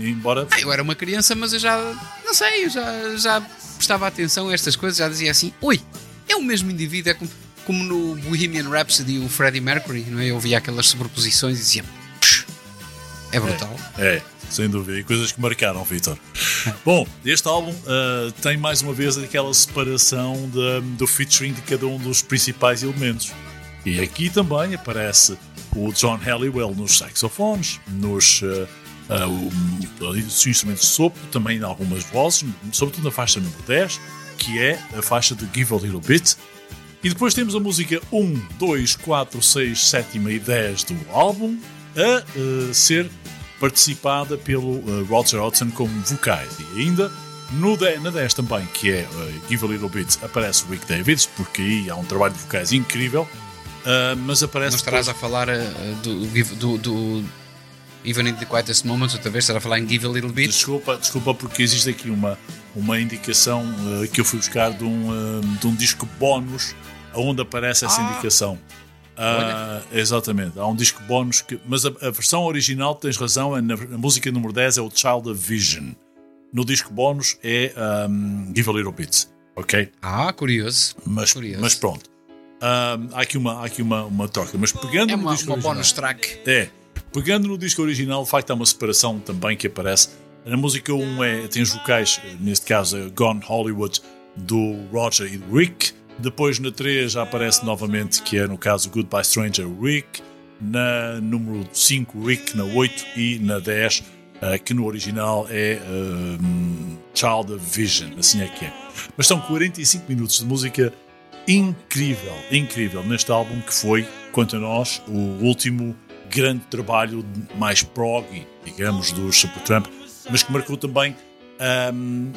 embora. Ah, eu era uma criança, mas eu já. Não sei, eu já, já prestava atenção a estas coisas, já dizia assim: oi, é o mesmo indivíduo, é como, como no Bohemian Rhapsody o Freddie Mercury, não é? Eu via aquelas sobreposições e dizia é brutal. É, é sem dúvida. E coisas que marcaram, Vitor. Bom, este álbum uh, tem mais uma vez aquela separação de, do featuring de cada um dos principais elementos. E aqui também aparece o John Halliwell nos saxofones, nos uh, uh, instrumentos de sopro, também algumas vozes, sobretudo na faixa número 10, que é a faixa de Give a Little Bit. E depois temos a música 1, 2, 4, 6, 7 e 10 do álbum, a uh, ser participada pelo Roger Hodgson como vocais. E ainda no na 10 também, que é Give a Little Bit, aparece o Rick Davids, porque aí há um trabalho de vocais incrível. Uh, mas aparece. Não estarás depois... a falar do, do, do, Even in the Quietest Moments, outra vez, estarás a falar em Give a Little Bit? Desculpa, desculpa porque existe aqui uma, uma indicação que eu fui buscar de um, de um disco bónus onde aparece essa ah. indicação. Uh, exatamente, há um disco bónus que. Mas a, a, versão original, tens razão, é na, a música número 10 é o Child of Vision. No disco bónus é um, Give a Little Bit. Ok? Ah, curioso. Mas, curioso. mas pronto. Um, há aqui, uma, há aqui uma, uma troca. Mas pegando é uma, no disco uma original, bonus track. É. Pegando no disco original, de facto, há uma separação também que aparece. Na música 1 é, tem os vocais, neste caso, é Gone Hollywood, do Roger e do Rick. Depois na 3 já aparece novamente, que é no caso Goodbye Stranger Rick. Na número 5, Rick. Na 8 e na 10, uh, eh, que no original é uh, Child of Vision. Assim é que é. Mas são 45 minutos de música incrível, incrível neste álbum que foi, quanto a nós, o último grande trabalho mais prog, digamos, dos Supertramp, mas que marcou também um,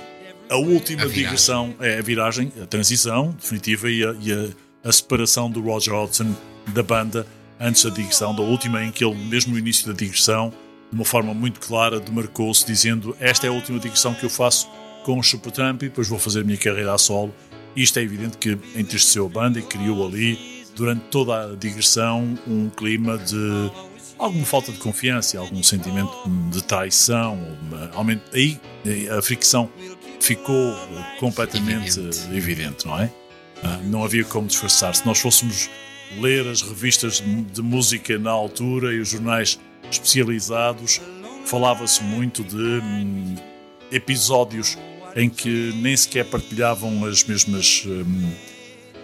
a última a digressão é a viragem, a transição definitiva e a, e a, a separação do Roger Hodgson da banda antes da digressão, da última em que ele, mesmo no início da digressão, de uma forma muito clara, demarcou-se dizendo esta é a última digressão que eu faço com o Supertramp e depois vou fazer a minha carreira a solo. Isto é evidente que entristeceu a banda e criou ali, durante toda a digressão, um clima de alguma falta de confiança, algum sentimento de traição. Aí a fricção ficou completamente evidente, evidente não é? Ah, não havia como disfarçar. Se nós fôssemos ler as revistas de música na altura e os jornais especializados, falava-se muito de hum, episódios em que nem sequer partilhavam as mesmas hum,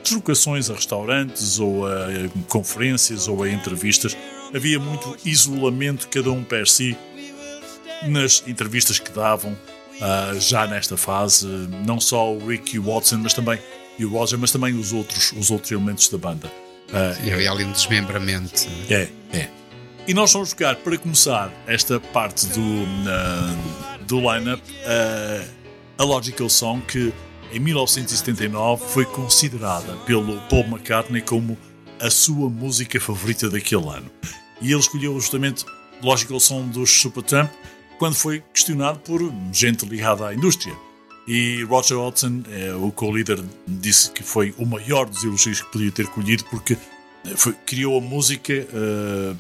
deslocações a restaurantes ou a conferências ou a entrevistas. Havia muito isolamento, cada um per si, nas entrevistas que davam uh, já nesta fase, não só o Ricky Watson, mas também e o Roger, mas também os outros, os outros elementos da banda. Uh, e ali um desmembramento. É, é. E nós vamos jogar, para começar esta parte do, uh, do line-up, uh, a Logical Song, que em 1979 foi considerada pelo Paul McCartney como a sua música favorita daquele ano. E ele escolheu justamente Logical Song dos Supertramp quando foi questionado por gente ligada à indústria. E Roger Hodgson, é, o co-líder, disse que foi o maior dos elogios que podia ter colhido porque foi, criou a música uh,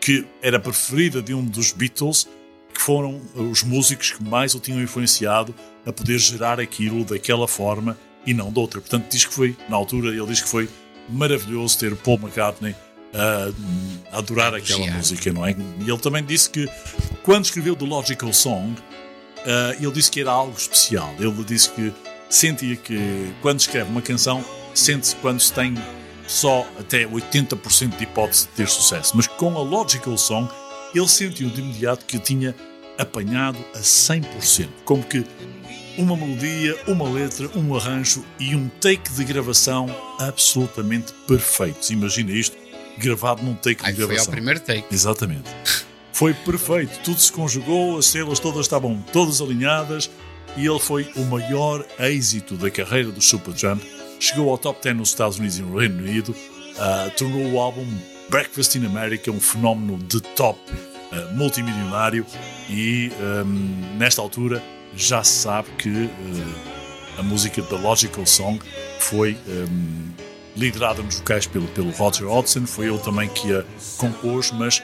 que era preferida de um dos Beatles, que foram os músicos que mais o tinham influenciado a poder gerar aquilo daquela forma e não de outra. Portanto, diz que foi, na altura, ele diz que foi maravilhoso ter Paul McCartney a, a adorar aquela música, não é? E ele também disse que quando escreveu The Logical Song uh, ele disse que era algo especial. Ele disse que sentia que quando escreve uma canção, sente-se quando se tem só até 80% de hipótese de ter sucesso. Mas com a Logical Song, ele sentiu de imediato que tinha apanhado a 100%. Como que uma melodia, uma letra, um arranjo e um take de gravação absolutamente perfeitos. Imagina isto, gravado num take Ai, de gravação. Foi ao primeiro take. Exatamente. *laughs* Foi perfeito, tudo se conjugou, as células todas estavam todas alinhadas e ele foi o maior êxito da carreira do Supertramp. Chegou ao top 10 nos Estados Unidos e no Reino Unido, uh, tornou o álbum Breakfast in America um fenómeno de top uh, multimilionário e um, nesta altura já se sabe que uh, a música The Logical Song foi um, liderada nos vocais pelo, pelo Roger Hodgson, foi ele também que a compôs, mas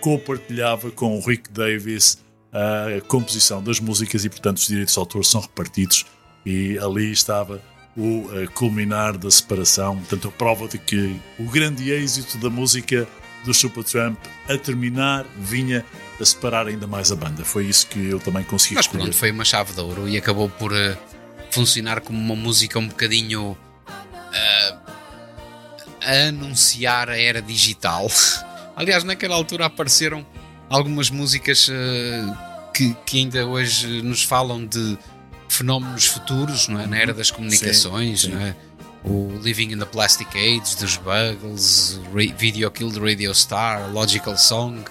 compartilhava com o Rick Davis a composição das músicas e, portanto, os direitos de autor são repartidos e ali estava o culminar da separação, portanto, a prova de que o grande êxito da música do Supertramp a terminar vinha a separar ainda mais a banda. Foi isso que eu também consegui Mas pronto, foi uma chave de ouro e acabou por uh, funcionar como uma música um bocadinho uh, a anunciar a era digital. *laughs* Aliás, naquela altura apareceram algumas músicas uh, que, que, ainda hoje nos falam de fenómenos futuros, não é? Na era das comunicações, sim, sim. não é? O Living in the Plastic Age dos Buggles, Video Kill the Radio Star, Logical Song,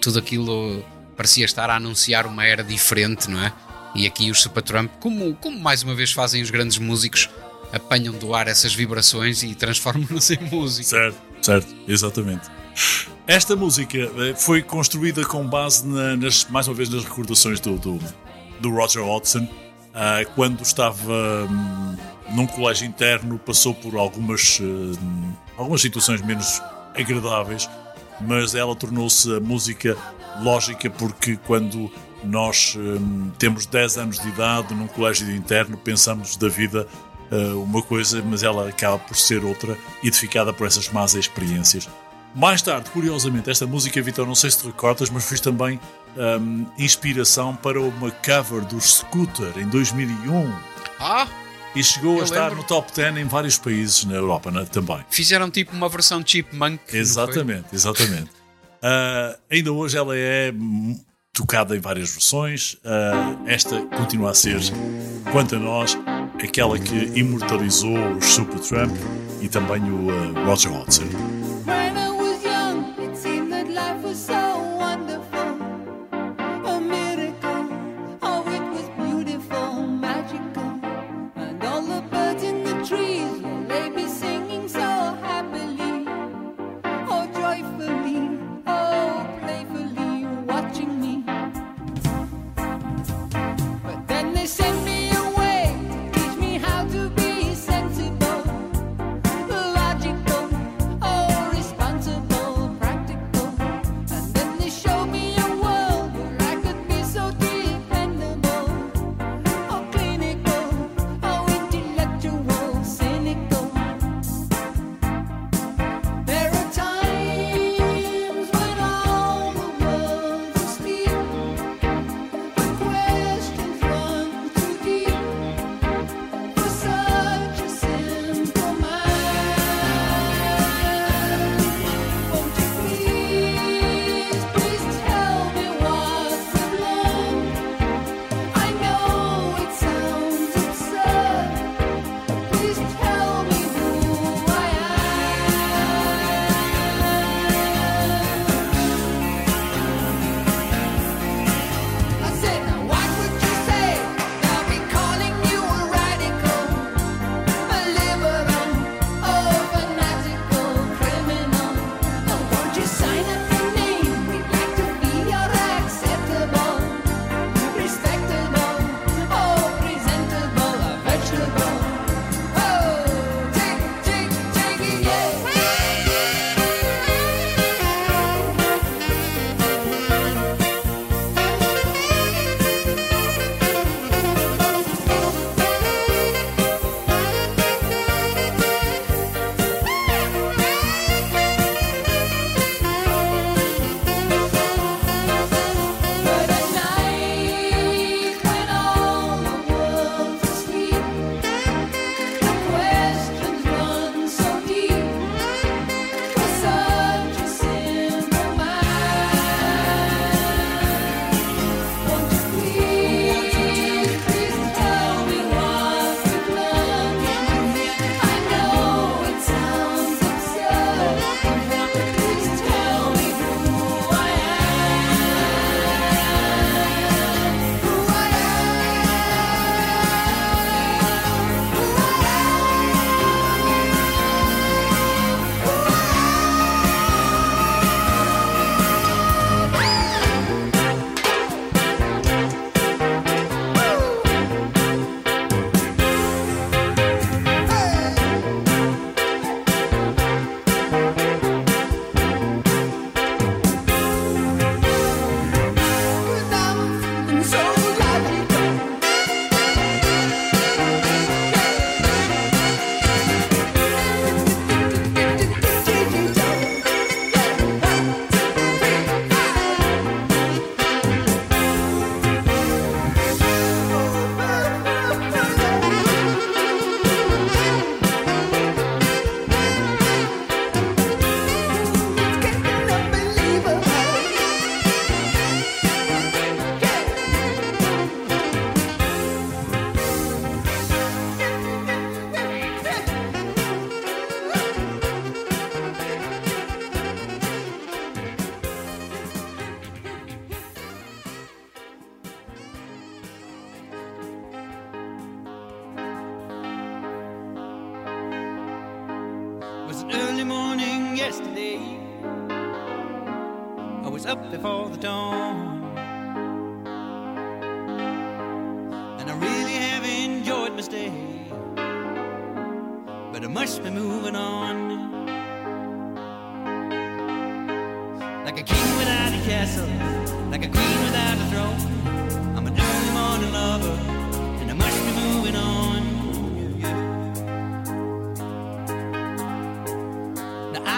tudo aquilo parecia estar a anunciar uma era diferente, não é? E aqui os Supertramp, como, como mais uma vez fazem os grandes músicos, apanham do ar essas vibrações e transformam-nas em música. Certo, certo, exatamente. Esta música eh, foi construída com base na, nas, mais uma vez nas recordações do, do, do Roger Hodgson, uh, quando estava um, num colégio interno, passou por algumas, uh, algumas situações menos agradáveis, mas ela tornou-se a música lógica porque quando nós um, temos 10 anos de idade num colégio interno, pensamos da vida uh, uma coisa, mas ela acaba por ser outra, edificada por essas más experiências. Mais tarde, curiosamente, esta música, Vitor, não sei se te recordas, mas fez também um, inspiração para uma cover dos Scooter em 2001. Ah! E chegou a estar lembro. no top 10 em vários países na Europa né, também. Fizeram tipo uma versão Chipmunk. Exatamente, exatamente. Uh, *laughs* ainda hoje ela é tocada em várias versões. Uh, esta continua a ser, quanto a nós, aquela que imortalizou os Supertramp e também o uh, Roger Hodgson.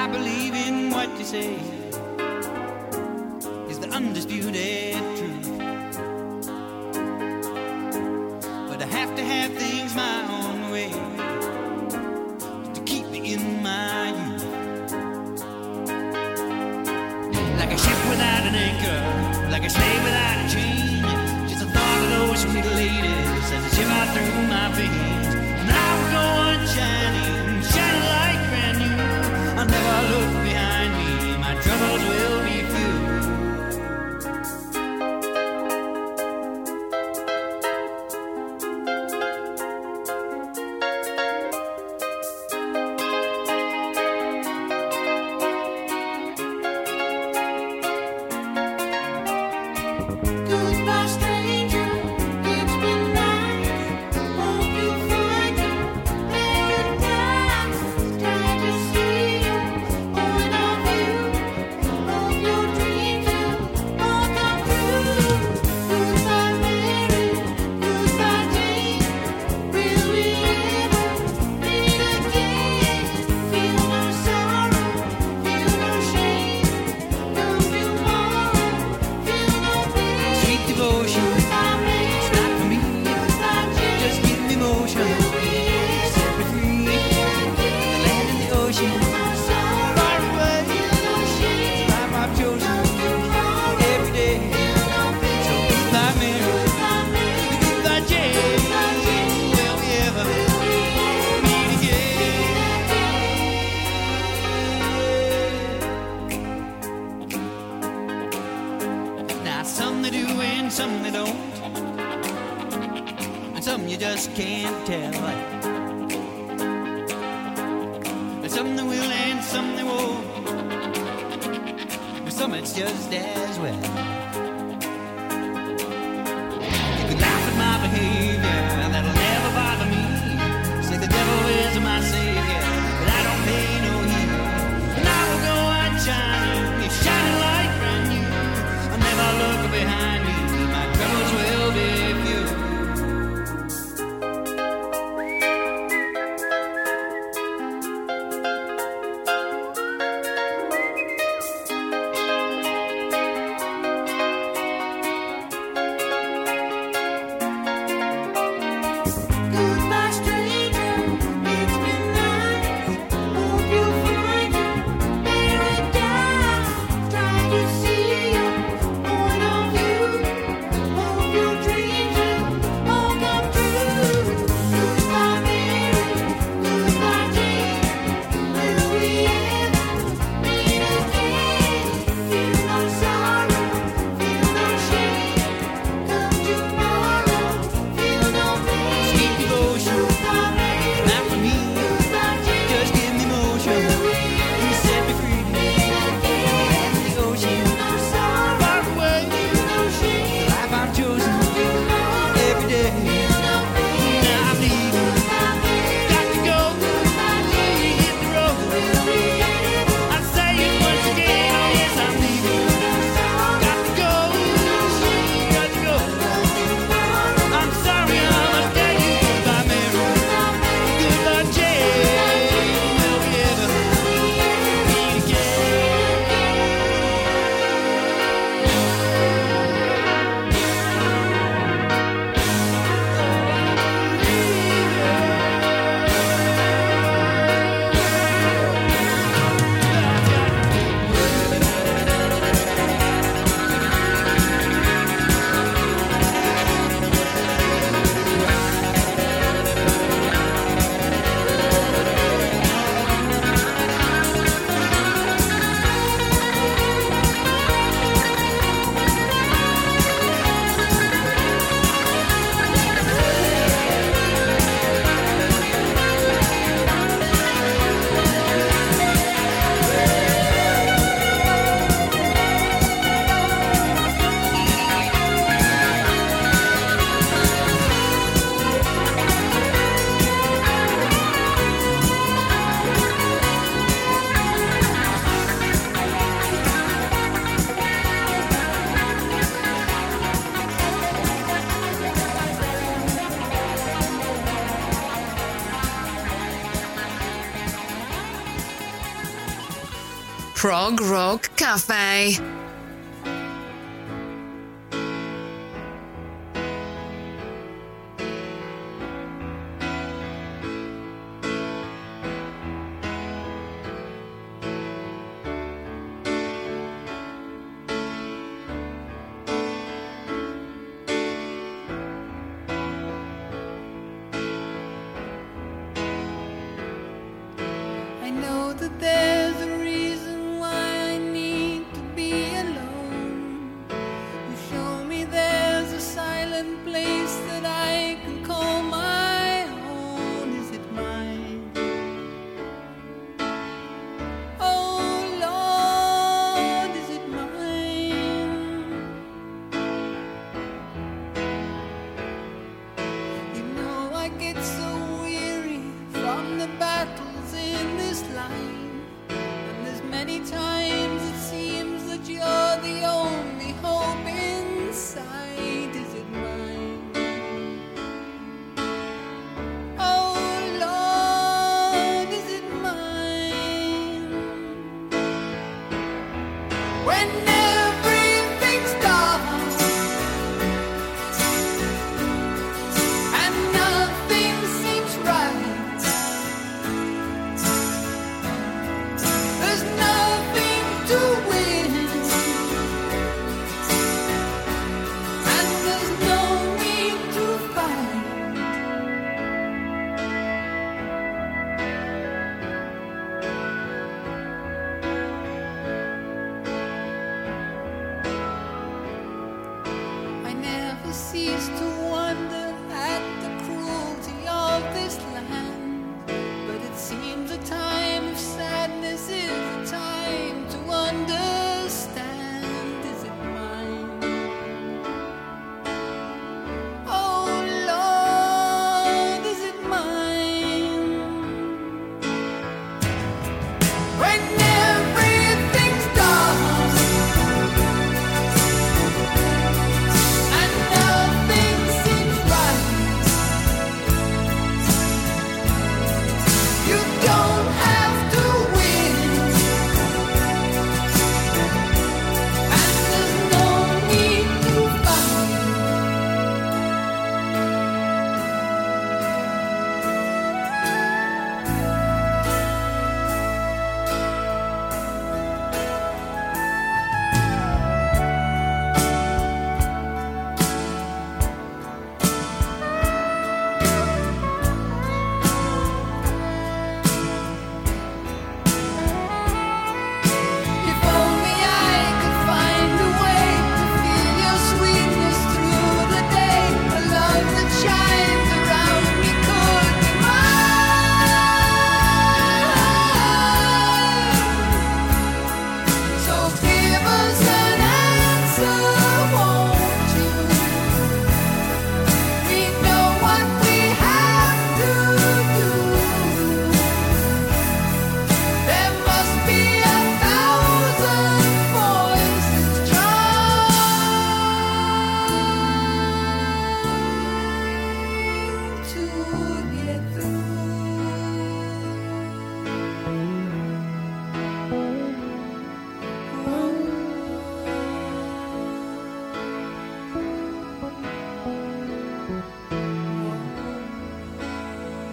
I believe in what you say is the undisputed truth. But I have to have things my own way to keep me in my youth. Like a ship without an anchor, like a slave. Prog Rock Cafe.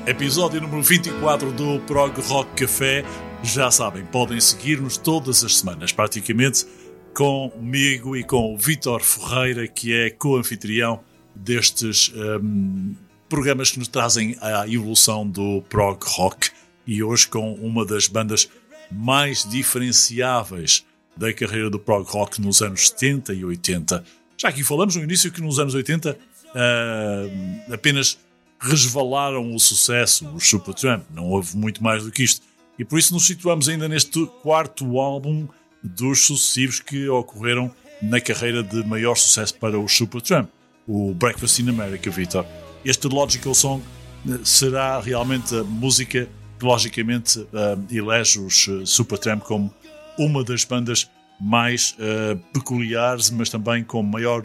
Episódio número 24 do Prog Rock Café. Já sabem, podem seguir-nos todas as semanas, praticamente, comigo e com o Vítor Ferreira, que é co-anfitrião destes hum, programas que nos trazem a evolução do prog rock e hoje com uma das bandas mais diferenciáveis da carreira do prog rock nos anos 70 e 80. Já aqui falamos no início que nos anos 80 ah, apenas resvalaram o sucesso, os Supertramp, não houve muito mais do que isto. E por isso nos situamos ainda neste quarto álbum dos sucessivos que ocorreram na carreira de maior sucesso para os Supertramp, o Breakfast in America, Victor. Este Logical Song eh, será realmente a música que logicamente eh, elege os eh, Supertramp como uma das bandas mais eh, peculiares, mas também com maior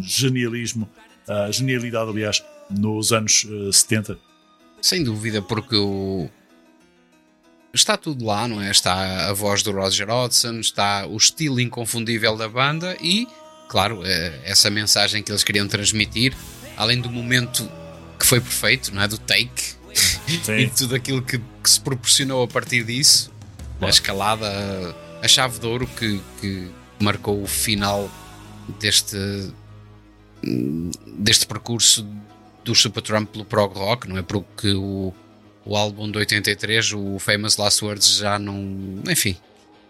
genialismo, genialidade, aliás, nos anos eh, 70. Sem dúvida, porque o, está tudo lá, não é? Está a voz do Roger Hodgson, está o estilo inconfundível da banda e, claro, eh, essa mensagem que eles queriam transmitir, além do momento que foi perfeito, não é? Do take *laughs* e tudo aquilo que, que se proporcionou a partir disso, a Claro. escalada, a chave de ouro que, que marcou o final deste, deste percurso do Supertramp pelo prog rock, não é? Porque o, o álbum de 83, o Famous Last Words, já não. Enfim,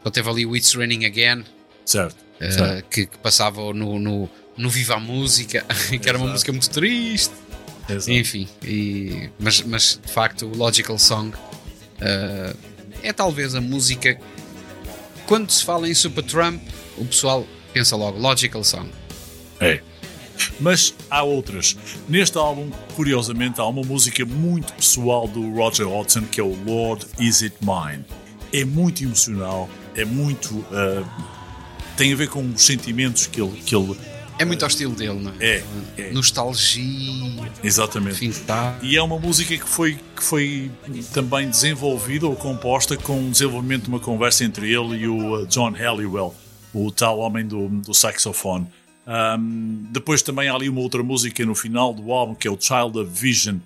só teve ali o It's Raining Again, Certo. eh, certo. que, que passava no, no, no Viva a Música, *laughs* que era uma Exato. música muito triste. Exato. Enfim, e- mas, mas de facto o Logical Song eh, é talvez a música. Quando se fala em Supertramp, o pessoal pensa logo Logical Song. É. Mas há outras. Neste álbum, curiosamente, há uma música muito pessoal do Roger Hodgson que é o Lord Is It Mine. É muito emocional, é muito. ah, tem a ver com os sentimentos que ele. Que ele É muito ao estilo dele, não é? É, é. Nostalgia, exatamente. tá. E é uma música que foi, que foi também desenvolvida ou composta com o desenvolvimento de uma conversa entre ele e o uh, John Halliwell, o tal homem do, do saxofone. Um, depois também há ali uma outra música no final do álbum que é o Child of Vision,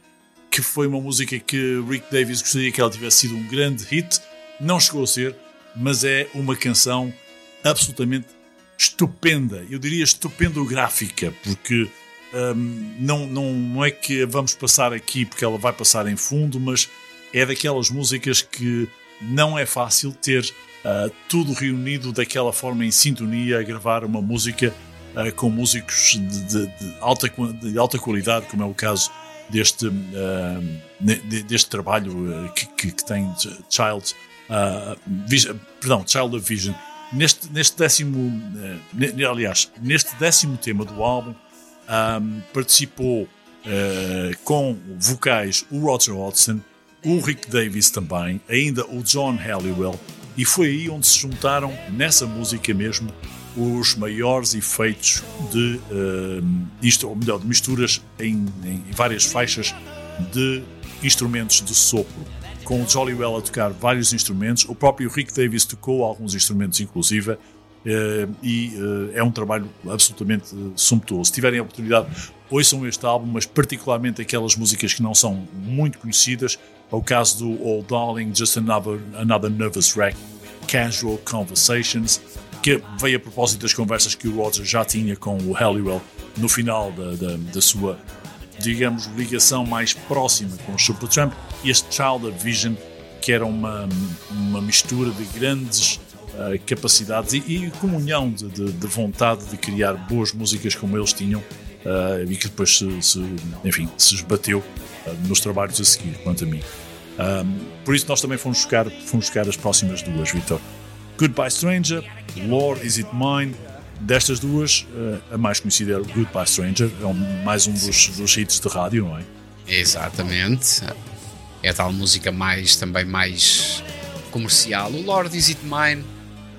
que foi uma música que Rick Davis gostaria que ela tivesse sido um grande hit. Não chegou a ser, mas é uma canção absolutamente estupenda. Eu diria estupendográfica, porque hum, não, não, não é que vamos passar aqui porque ela vai passar em fundo, mas é daquelas músicas que não é fácil ter ah, tudo reunido daquela forma em sintonia a gravar uma música ah, com músicos de, de- de alta, de alta qualidade, como é o caso deste, de- deste trabalho ah, que, que- que tem Child, ah, Vision- perdão, Child of Vision. Neste, neste décimo, ne- aliás, neste décimo tema do álbum, um, participou uh, com vocais o Roger Hodgson, o Rick Davis também, ainda o John Halliwell, e foi aí onde se juntaram, nessa música mesmo, os maiores efeitos de, um, isto, ou melhor, de misturas em, em várias faixas de instrumentos de sopro. Com o Jolywell a tocar vários instrumentos, o próprio Rick Davis tocou alguns instrumentos, inclusive, eh, e eh, é um trabalho absolutamente sumptuoso. Se tiverem a oportunidade, ouçam este álbum, mas particularmente aquelas músicas que não são muito conhecidas. É o caso do Old Darling, Just Another, Another Nervous Wreck, Casual Conversations, que veio a propósito das conversas que o Roger já tinha com o Halliwell no final da, da, da sua, digamos, ligação mais próxima com o Supertramp. E este Child Vision, que era uma, uma mistura de grandes uh, capacidades e, e comunhão de, de, de, vontade de criar boas músicas como eles tinham uh, e que depois se, se, enfim, se esbateu uh, nos trabalhos a seguir, quanto a mim. Um, por isso nós também fomos buscar, fomos buscar as próximas duas, Vitor. Goodbye Stranger, Lord Is It Mine. Destas duas, a mais conhecida é o Goodbye Stranger, é um, mais um dos, dos hits de rádio, não é? Exatamente. É a tal música mais também mais comercial. O Lord Is It Mine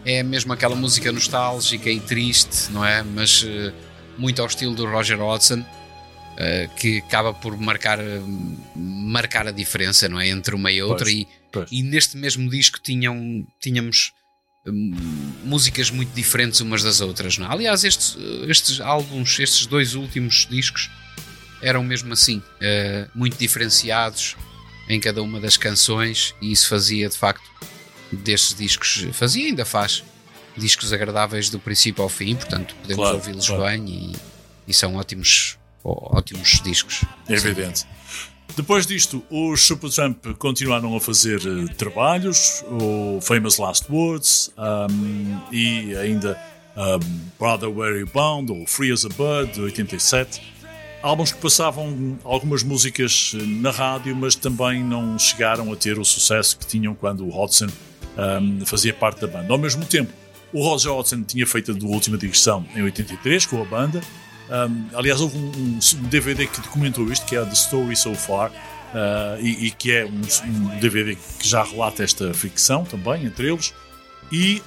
é mesmo aquela música nostálgica e triste, não é? Mas uh, muito ao estilo do Roger Hodgson, uh, que acaba por marcar, marcar a diferença, não é? Entre uma e outra. Pois, e, pois. e neste mesmo disco tinham, tínhamos músicas muito diferentes umas das outras, não é? Aliás, estes, estes álbuns, estes dois últimos discos eram mesmo assim, muito diferenciados em cada uma das canções e isso fazia de facto destes discos, fazia ainda faz discos agradáveis do princípio ao fim, portanto podemos Claro, ouvi-los claro. bem e, e são ótimos, ó- ótimos discos. É evidente. Depois disto, os Supertramp continuaram a fazer eh, trabalhos, o Famous Last Words um, e ainda um, Brother Where You Bound ou Free as a Bird de 87. Álbuns que passavam algumas músicas eh, na rádio, mas também não chegaram a ter o sucesso que tinham quando o Hodgson um, fazia parte da banda. Ao mesmo tempo, o Roger Hodgson tinha feito a última digressão em 83 com a banda. Um, aliás, houve um, um DVD que documentou isto, que é The Story So Far, uh, e, e que é um, um DVD que já relata esta ficção também, entre eles. E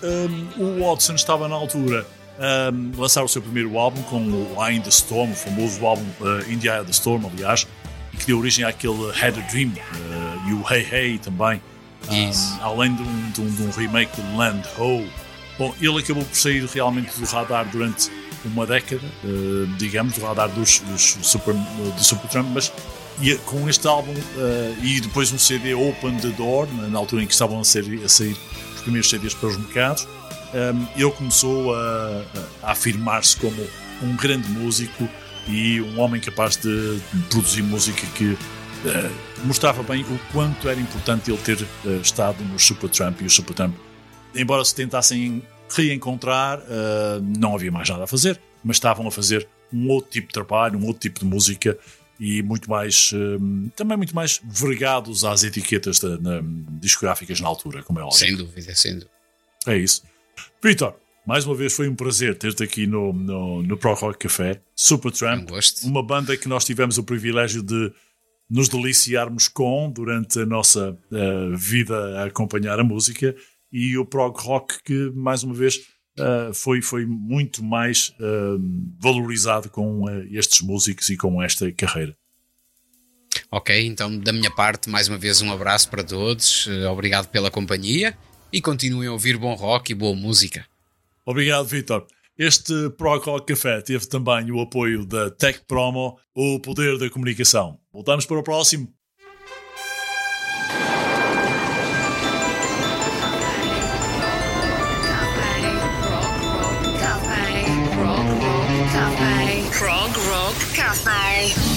o Hodgson estava na altura a lançar o seu primeiro álbum com o Eye in the Storm, o famoso álbum uh, In the Eye of the Storm, aliás, que deu origem àquele Had a Dream uh, e o Hey Hey também. Isso. Além de um, de, de um remake de Land Ho. Bom, ele acabou por sair realmente do radar durante uma década, uh, digamos, do radar dos, dos Super, do mas com este álbum uh, e depois um CD Open the Door, na, altura em que estavam a, ser, a sair os primeiros CDs para os mercados, um, ele começou a, a afirmar-se como um grande músico e um homem capaz de produzir música que mostrava bem o quanto era importante ele ter estado no Supertramp e o Supertramp, embora se tentassem reencontrar, uh, não havia mais nada a fazer, mas estavam a fazer um outro tipo de trabalho, um outro tipo de música e muito mais, também muito mais vergados às etiquetas da, na, discográficas na altura, como é óbvio. Sem dúvida, sem dúvida. É isso. Vitor, mais uma vez foi um prazer ter-te aqui no, no, no Pro Rock Café, Supertramp, Um uma banda que nós tivemos o privilégio de nos deliciarmos com durante a nossa uh, vida a acompanhar a música e o prog rock que mais uma vez uh, foi, foi muito mais uh, valorizado com estes músicos e com esta carreira. Ok, então da minha parte, mais uma vez um abraço para todos, obrigado pela companhia e continuem a ouvir bom rock e boa música. Obrigado, Vitor. Este Prog Rock Café teve também o apoio da Tech Promo, o poder da comunicação. Voltamos para o próximo. Crossfire.